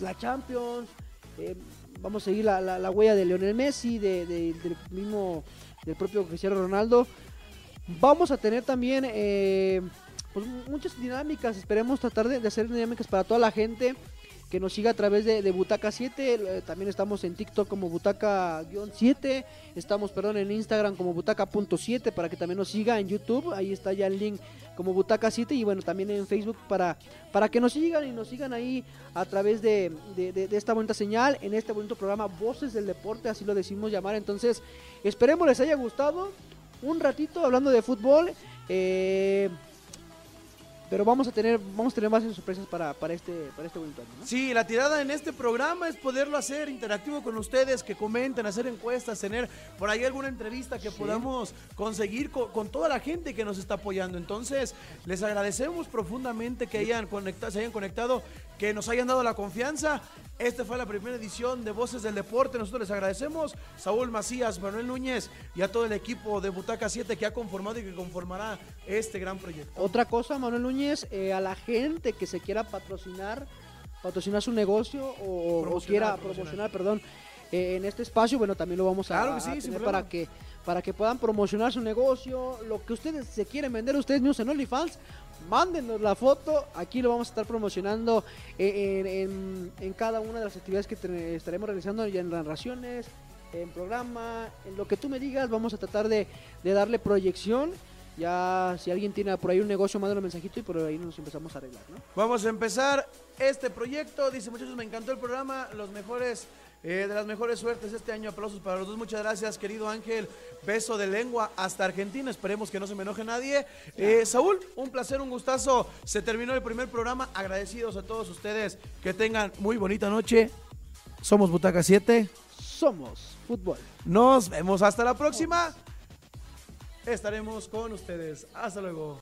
la Champions, eh, vamos a seguir la, huella de Lionel Messi, de, del mismo, del propio Cristiano Ronaldo. Vamos a tener también pues, muchas dinámicas, esperemos tratar de hacer dinámicas para toda la gente que nos siga a través de, Butaca 7. Eh, también estamos en TikTok como Butaca-7. Estamos, perdón, en Instagram como Butaca.7 para que también nos siga en YouTube. Ahí está ya el link como Butaca 7 y bueno, también en Facebook para, para que nos sigan y nos sigan ahí a través de, esta bonita señal, en este bonito programa Voces del Deporte, así lo decimos llamar. Entonces, esperemos les haya gustado un ratito hablando de fútbol. Eh, pero vamos a tener vamos a tener más sorpresas para, para este para este bonito año, Sí, la tirada en este programa es poderlo hacer interactivo con ustedes, que comenten, hacer encuestas, tener por ahí alguna entrevista que podamos conseguir con, toda la gente que nos está apoyando. Entonces, les agradecemos profundamente que hayan conectado, se hayan conectado, que nos hayan dado la confianza Esta fue la primera edición de Voces del Deporte. Nosotros les agradecemos. Saúl Macías, Manuel Núñez y a todo el equipo de Butaca 7 que ha conformado y que conformará este gran proyecto. Otra cosa, Manuel Núñez, eh, a la gente que se quiera patrocinar, patrocinar su negocio o, quiera promocionar. promocionar, perdón, eh, en este espacio, bueno, también lo vamos a, Claro que sí, a tener para que para que puedan promocionar su negocio, lo que ustedes se quieren vender ustedes mismos en OnlyFans, mándenos la foto, aquí lo vamos a estar promocionando en, en- cada una de las actividades que estaremos realizando ya en narraciones, en programa, en lo que tú me digas, vamos a tratar de, de darle proyección. Ya si alguien tiene por ahí un negocio, mándale un mensajito y por ahí nos empezamos a arreglar, ¿no? Vamos a empezar este proyecto. Dice, muchachos, me encantó el programa. Los mejores, eh, de las mejores suertes este año. Aplausos para los dos. Muchas gracias, querido Ángel. Beso de lengua hasta Argentina. Esperemos que no se me enoje nadie. Eh, Saúl, un placer, un gustazo. Se terminó el primer programa. Agradecidos a todos ustedes. Que tengan muy bonita noche. Somos Butaca 7. Somos fútbol. Nos vemos hasta la próxima. Estaremos con ustedes. Hasta luego.